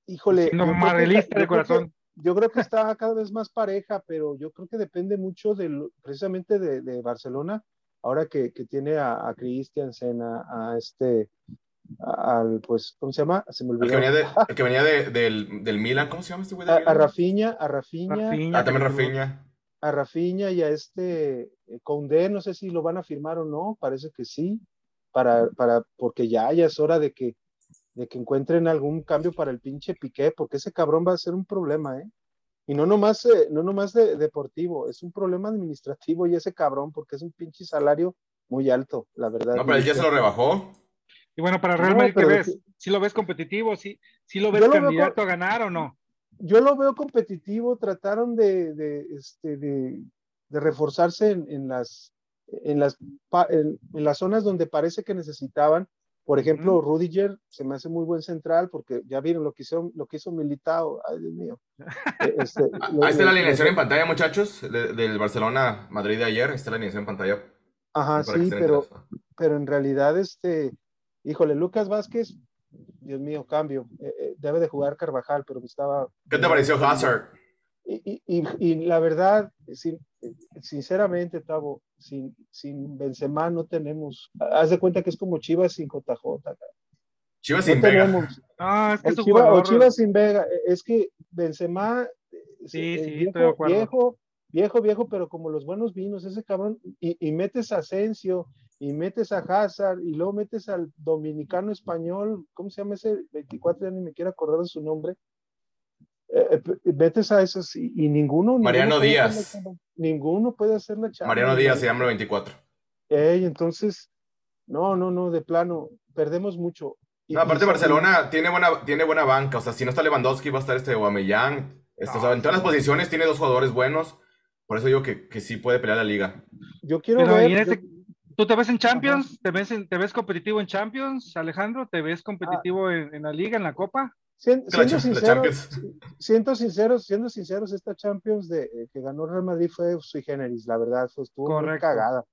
Híjole, que- madrilista de corazón. Yo creo que está cada vez más pareja, pero yo creo que depende mucho del, precisamente de, de Barcelona, ahora que, que tiene a, a Christiansen, a, a este, a- al, pues, ¿cómo se llama? Se me El olvidó. que venía, de, el que venía de- del, del Milan, ¿cómo se llama este güey del A? Rafinha, a Rafinha, Rafinha, Ah, también Rafinha. a Rafinha y a este eh, Koundé, no sé si lo van a firmar o no, parece que sí, para, para, porque ya, ya es hora de que, de que encuentren algún cambio para el pinche Piqué, porque ese cabrón va a ser un problema, ¿eh? Y no nomás, eh, no nomás de, deportivo, es un problema administrativo y ese cabrón, porque es un pinche salario muy alto, la verdad. No, pero él ya se lo rebajó. Y bueno, para Real No, Madrid, ¿qué pero ves? que- ¿Sí lo ves competitivo? ¿Sí, sí lo ves Yo lo veo candidato co- a ganar o no? yo lo veo competitivo, trataron de, de, este, de, de reforzarse en, en las, en, las, en, en las zonas donde parece que necesitaban. Por ejemplo, Rudiger se me hace muy buen central porque ya vieron lo que hizo, lo que hizo Militao. Ay, Dios mío. Eh, este, Ah, lo- Ahí está la alineación en pantalla, muchachos, de- del Barcelona Madrid de ayer. Ahí está la alineación en pantalla. Ajá, sí, pero, pero en realidad, este, híjole, Lucas Vázquez, Dios mío, cambio. Eh, eh, debe de jugar Carvajal, pero me estaba. ¿Qué te pareció Hazard? Y, y, y, y la verdad, sin- sinceramente, Tavo, sin, sin Benzema no tenemos. Haz de cuenta que es como Chivas sin JJ. cara. Chivas No sin Vega. tenemos. No, es que O Chivas, o jugador. Chivas sin Vega. Es que Benzema es- Sí, es sí, viejo, estoy de acuerdo. viejo, viejo, viejo, pero como los buenos vinos, ese cabrón. Y, y metes a Asensio, y metes a Hazard, y luego metes al dominicano español, ¿cómo se llama ese? 24, ya ni me quiero acordar de su nombre. Eh, eh, p- metes a esos y, y ninguno. Mariano ninguno puede Díaz. la chamba. Ninguno puede hacer la chamba. Mariano Díaz se llama el 24. Ey, entonces, no, no, no, de plano, perdemos mucho. Y- No, aparte y- Barcelona tiene buena, tiene buena banca. O sea, si no está Lewandowski, va a estar este Aubameyang. Este, o sea, en todas las posiciones tiene dos jugadores buenos. Por eso digo que, que sí puede pelear la liga. Yo quiero Pero ver. en ese- yo- ¿Tú te ves en Champions? ¿Te ves, en- ¿Te ves competitivo en Champions, Alejandro? ¿Te ves Ah. competitivo en, en la Liga, en la Copa? Siendo, sinceros, siendo sinceros, siendo sinceros, esta Champions de, eh, que ganó Real Madrid fue sui generis, la verdad, estuvo muy cagada.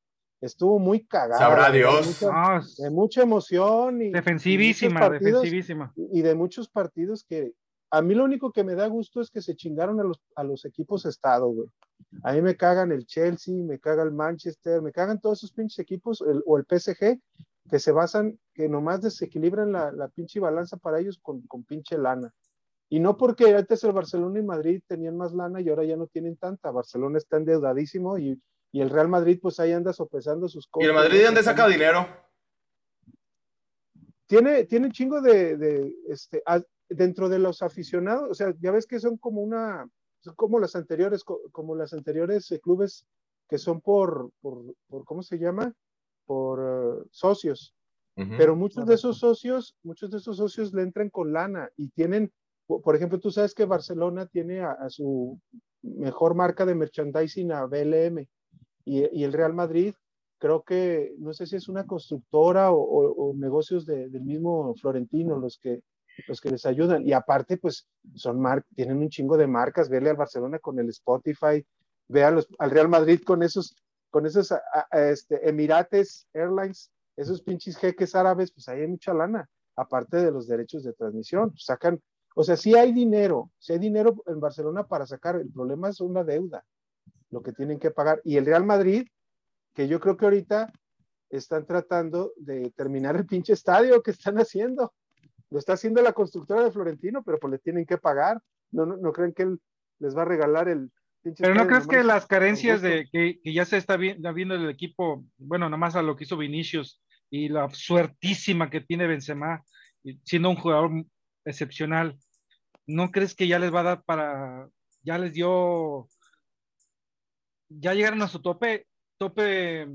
Estuvo muy cagada. Sabrá Dios. Ah, de mucha, emoción. Y, defensivísima, defensivísima. Y de muchos partidos que a mí lo único que me da gusto es que se chingaron a los, a los equipos estado, güey. A mí me cagan el Chelsea, me caga el Manchester, me cagan todos esos pinches equipos, o el PSG, que se basan, que nomás desequilibran la, la pinche balanza para ellos con, con, pinche lana. Y no porque antes el Barcelona y Madrid tenían más lana y ahora ya no tienen tanta. Barcelona está endeudadísimo y, y el Real Madrid pues ahí anda sopesando sus cosas. ¿Y el Madrid dónde saca dinero? Tiene, tiene chingo de, de este, dentro de los aficionados, o sea, ya ves que son como una, como las anteriores, como las anteriores eh, clubes que son por, por, ¿cómo se llama? Por eh, socios. Pero muchos de esos socios, muchos de esos socios le entran con lana y tienen, por ejemplo, tú sabes que Barcelona tiene a, su mejor marca de merchandising a BLM y, el Real Madrid, creo que, no sé si es una constructora o, negocios del mismo Florentino los que, los que les ayudan. Y aparte, pues, son mar tienen un chingo de marcas. Vele al Barcelona con el Spotify, ve al Real Madrid con esos, con esos este, Emirates Airlines, esos pinches jeques árabes, pues ahí hay mucha lana, aparte de los derechos de transmisión. Pues, sacan, o sea, sí hay dinero, sí hay dinero en Barcelona para sacar. El problema es una deuda, lo que tienen que pagar. Y el Real Madrid, que yo creo que ahorita están tratando de terminar el pinche estadio que están haciendo. Lo está haciendo la constructora de Florentino, pero pues le tienen que pagar. No, no, no creen que él les va a regalar el. Pero no crees que las carencias de que, ya se está viendo el equipo, bueno, nada más a lo que hizo Vinicius y la suertísima que tiene Benzema, siendo un jugador excepcional, ¿no crees que ya les va a dar para, ya les dio, ya llegaron a su tope, tope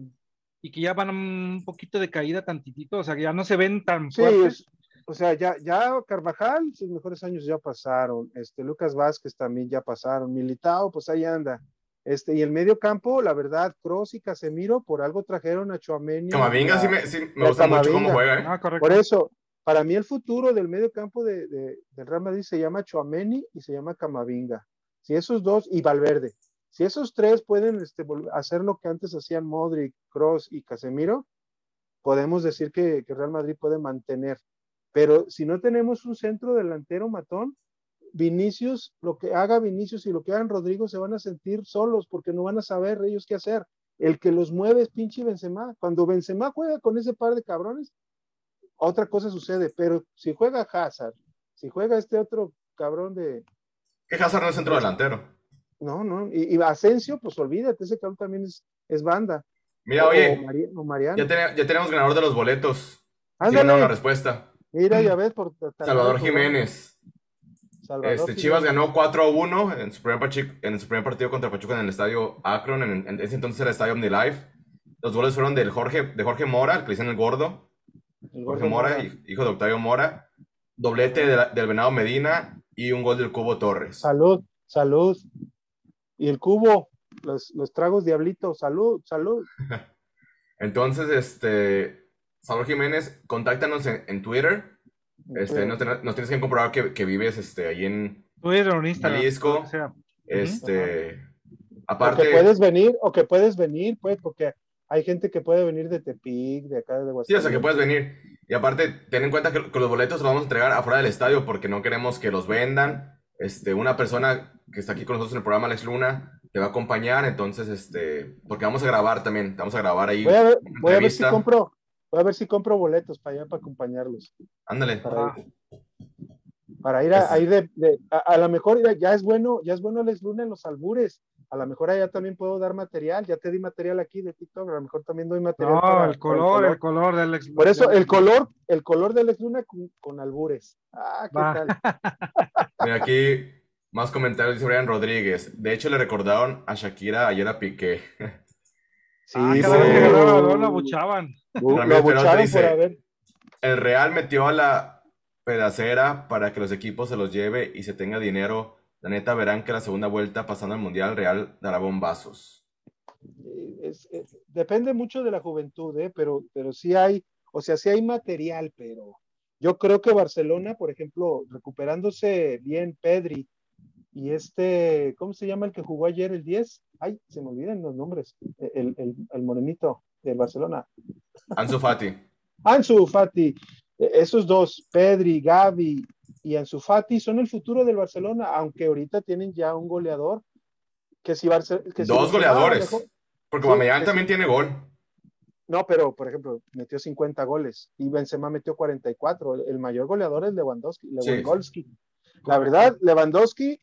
y que ya van un poquito de caída tantitito, o sea, que ya no se ven tan fuertes? o sea, ya, ya Carvajal, sus mejores años ya pasaron, este, Lucas Vázquez también ya pasaron, Militao, pues ahí anda. Este, y el medio campo, la verdad, Cross y Casemiro, por algo trajeron a Chuameni. Camavinga sí me, sí, me gusta mucho cómo juega, ¿eh? ah, por eso, para mí el futuro del medio campo de, de, del Real Madrid se llama Chuameni y se llama Camavinga. Si esos dos, y Valverde, si esos tres pueden este, hacer lo que antes hacían Modric, Cross y Casemiro, podemos decir que, que Real Madrid puede mantener pero si no tenemos un centro delantero matón, Vinicius, lo que haga Vinicius y lo que hagan Rodrigo se van a sentir solos porque no van a saber ellos qué hacer. El que los mueve es pinche Benzema. Cuando Benzema juega con ese par de cabrones, otra cosa sucede. Pero si juega Hazard, si juega este otro cabrón de. Que Hazard no es centro delantero. No, no. Y, Asensio, pues olvídate, ese cabrón también es, es banda. Mira, oye, ya, ya, tenemos ganador de los boletos. Ándale. una respuesta. Mira, ya ves, por Salvador Jiménez. Este, Chivas ganó 4 a 1 en su, primer en su primer partido contra Pachuca en el estadio Akron, en, ese entonces era el estadio OmniLife. Los goles fueron del Jorge, de Jorge Mora, el que le dicen el gordo. Jorge Mora, hijo de Octavio Mora. Doblete del Venado Medina y un gol del Cubo Torres. Salud, salud. Y el Cubo, los, los tragos Diablito, salud, salud. entonces, este, Salvador Jiménez, contáctanos en, Twitter. Este, nos, tienes que comprobar que, vives este, ahí en. Jalisco. Este, aparte. O que puedes venir, o que puedes venir, pues, porque hay gente que puede venir de Tepic, de acá de Guadalajara. Sí, o sea, que puedes venir. Y aparte, ten en cuenta que, los boletos los vamos a entregar afuera del estadio porque no queremos que los vendan. Este, una persona que está aquí con nosotros en el programa, Alex Luna, te va a acompañar. Entonces, este, porque vamos a grabar también. Vamos a grabar ahí. Voy a ver, voy a ver si compro Voy a ver si compro boletos para allá para acompañarlos. Ándale. Para, ir, a, ir de, a, lo mejor ya es bueno, ya es bueno les Luna en los albures. A lo mejor allá también puedo dar material, ya te di material aquí de TikTok, a lo mejor también doy material. No, el, color, el, color, del ex Por eso, el color, el color del ex Luna con, albures. Ah, qué tal. Mira, aquí más comentarios dice Brian Rodríguez. De hecho, le recordaron a Shakira ayer a Piqué. Sí, ah, sí. lo abuchaban. El Real metió a la pedacera para que los equipos se los lleve y se tenga dinero. La neta verán que la segunda vuelta pasando al Mundial Real dará bombazos. depende mucho de la juventud, ¿eh? pero, pero sí hay, o sea, sí hay material, pero Yo creo que Barcelona, por ejemplo, recuperándose bien Pedri y este, ¿cómo se llama el que jugó ayer el 10? Ay, se me olvidan los nombres. El, el, el morenito de Barcelona. Ansu Fati. Ansu Fati. E, esos dos, Pedri, Gavi y Ansu Fati, son el futuro del Barcelona, aunque ahorita tienen ya un goleador. Que si Barcelona, Dos goleadores. porque Bameyang también tiene gol. No, pero por ejemplo, metió 50 goles y Benzema metió 44. El, mayor goleador es Lewandowski. Lewandowski. La verdad, Lewandowski,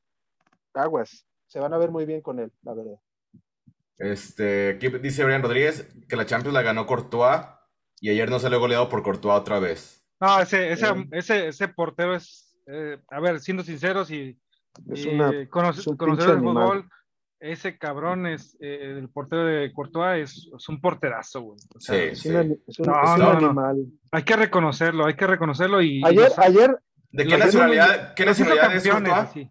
aguas, se van a ver muy bien con él, la verdad. Este, dice Brian Rodríguez que la Champions la ganó Courtois y ayer no salió goleado por Courtois otra vez. No, ese, ese, eh. ese, ese portero es, eh, a ver, siendo sinceros y, es una, conocer el fútbol, ese cabrón es eh, el portero de Courtois es, un porterazo, güey. sí, es, Un, animal. Hay que reconocerlo, hay que reconocerlo y. Ayer, ayer. ¿De qué nacionalidad, qué nacionalidad es Courtois?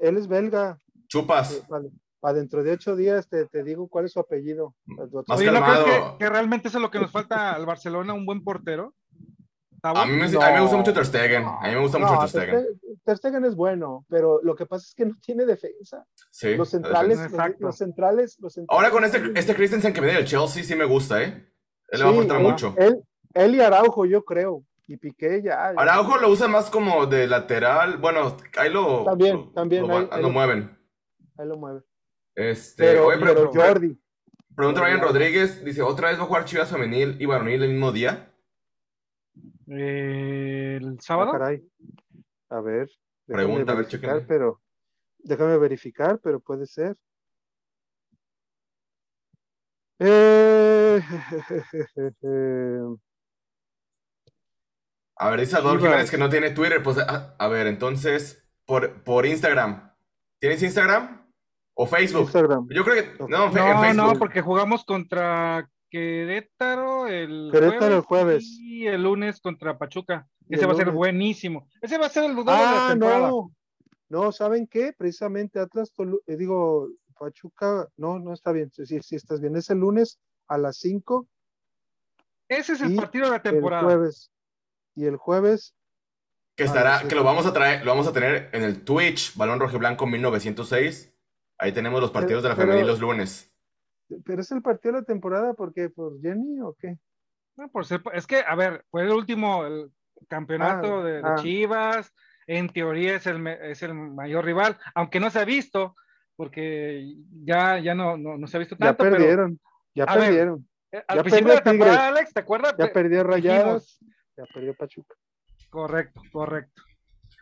Él es belga. Chupas. Vale. Para dentro de ocho días te, te, digo cuál es su apellido. Oye, ¿no crees que, que, realmente eso es lo que nos falta al Barcelona, un buen portero? A mí, me, a mí, me, gusta mucho Ter Stegen. A mí me gusta mucho Ter Stegen. Ter Stegen es bueno, pero lo que pasa es que no tiene defensa. Sí, los centrales, los, centrales, los, centrales, Ahora con este, este Christensen que viene del Chelsea sí me gusta, ¿eh? Él le va a aportar mucho. Él, él y Araujo, yo creo. Y Piqué ya. Araujo lo usa más como de lateral. Bueno, ahí lo. También, también. Lo, ahí, lo mueven. Ahí lo mueven. Este, pero, pero, Jordi. Pregunta Ryan Rodríguez, dice, ¿otra vez va a jugar Chivas femenil y varonil el mismo día? ¿El sábado? Ah, a ver. Pregunta, a ver, pero Déjame verificar, pero puede ser. Eh... A ver, dice Adolfo Jiménez que no tiene Twitter. Pues, a, ver, entonces, por, por Instagram. ¿Tienes Instagram? ¿O Facebook? Instagram. Yo creo que. No, no, Facebook. no porque jugamos contra Querétaro el Querétaro jueves, el jueves. y el lunes contra Pachuca. Ese va a ser buenísimo. Ese va a ser el lugar ah, de la temporada. No. no, ¿saben qué? Precisamente Atlas, eh, digo, Pachuca, no, no está bien. Sí, sí, estás bien. Es el lunes a las 5. Ese es el partido de la temporada. El jueves. Y el jueves. Que estará, que lo vamos a traer, lo vamos a tener en el Twitch, Balón Rojo Blanco 1906. Ahí tenemos los partidos de la femenil los lunes. ¿Pero es el partido de la temporada porque por Jenny o qué? No, por ser, es que, a ver, fue el último el campeonato ah, de, ah. Chivas, en teoría es el, es el mayor rival, aunque no se ha visto, porque ya, ya no, no, se ha visto tanto. Ya perdieron, ya perdieron. Eh, al principio de la temporada, Alex, ¿te acuerdas? Ya perdió Rayados, ya perdió Pachuca. Correcto, correcto.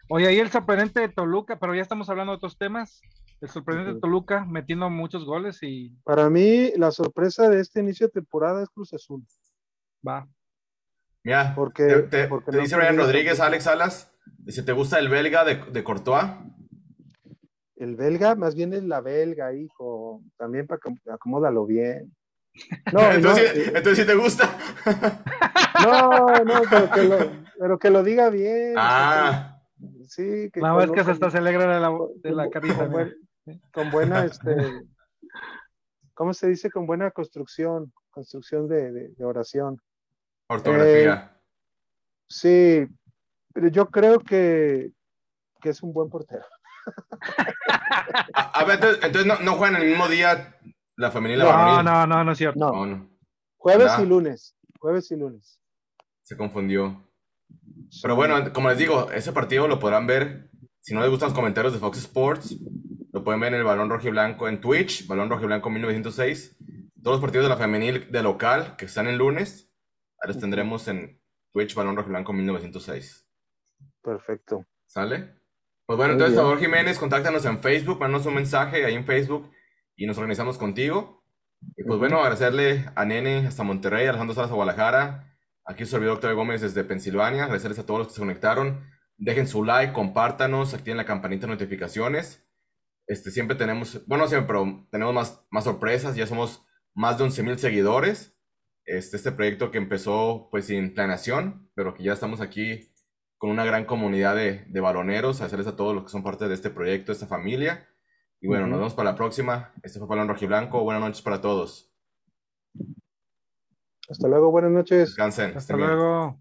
Oye, ahí el sorprendente de Toluca, pero ya estamos hablando de otros temas. El sorprendente de Toluca metiendo muchos goles y. Para mí, la sorpresa de este inicio de temporada es Cruz Azul. Va. Mira, porque, te, dice Brian Rodríguez, Alex Salas, si te gusta el belga de, de Courtois. El belga, más bien es la belga, hijo. También para acomódalo bien. No, entonces, no, entonces sí te gusta. No, no, pero que lo, pero que lo diga bien. Ah. Sí, que. La es que se está se alegra de la, de la carita con buena, este, ¿cómo se dice? Con buena construcción, construcción de, oración. Ortografía. Eh, sí, pero yo creo que, que es un buen portero. a, ver, entonces, no, no, juegan el mismo día la femenil y la no, No, no, no es cierto. No. Jueves y lunes. Jueves y lunes. Se confundió. Pero bueno, como les digo, ese partido lo podrán ver. Si no les gustan los comentarios de Fox Sports, lo pueden ver en el Balón Rojo y Blanco en Twitch, Balón Rojo y Blanco 1906. Todos los partidos de la femenil de local que están el lunes, ahí los tendremos en Twitch, Balón Rojo y Blanco 1906. Perfecto. ¿Sale? Pues bueno, entonces, Salvador Jiménez, contáctanos en Facebook, mándanos un mensaje ahí en Facebook y nos organizamos contigo. Y pues bueno, agradecerle a Nene hasta Monterrey, Alejandro Salas a Guadalajara, aquí su servidor Octavio Gómez desde Pensilvania, agradecerles a todos los que se conectaron. Dejen su like, compártanos, activen la campanita de notificaciones. Este, siempre tenemos, bueno, siempre, pero tenemos más, más sorpresas, ya somos más de 11 mil seguidores. Este, este proyecto que empezó pues sin planeación, pero que ya estamos aquí con una gran comunidad de, de baloneros, hacerles a todos los que son parte de este proyecto, esta familia. Y bueno, nos vemos para la próxima. Este fue Balón Rojiblanco. Buenas noches para todos. Hasta luego, buenas noches. Descansen. Hasta luego.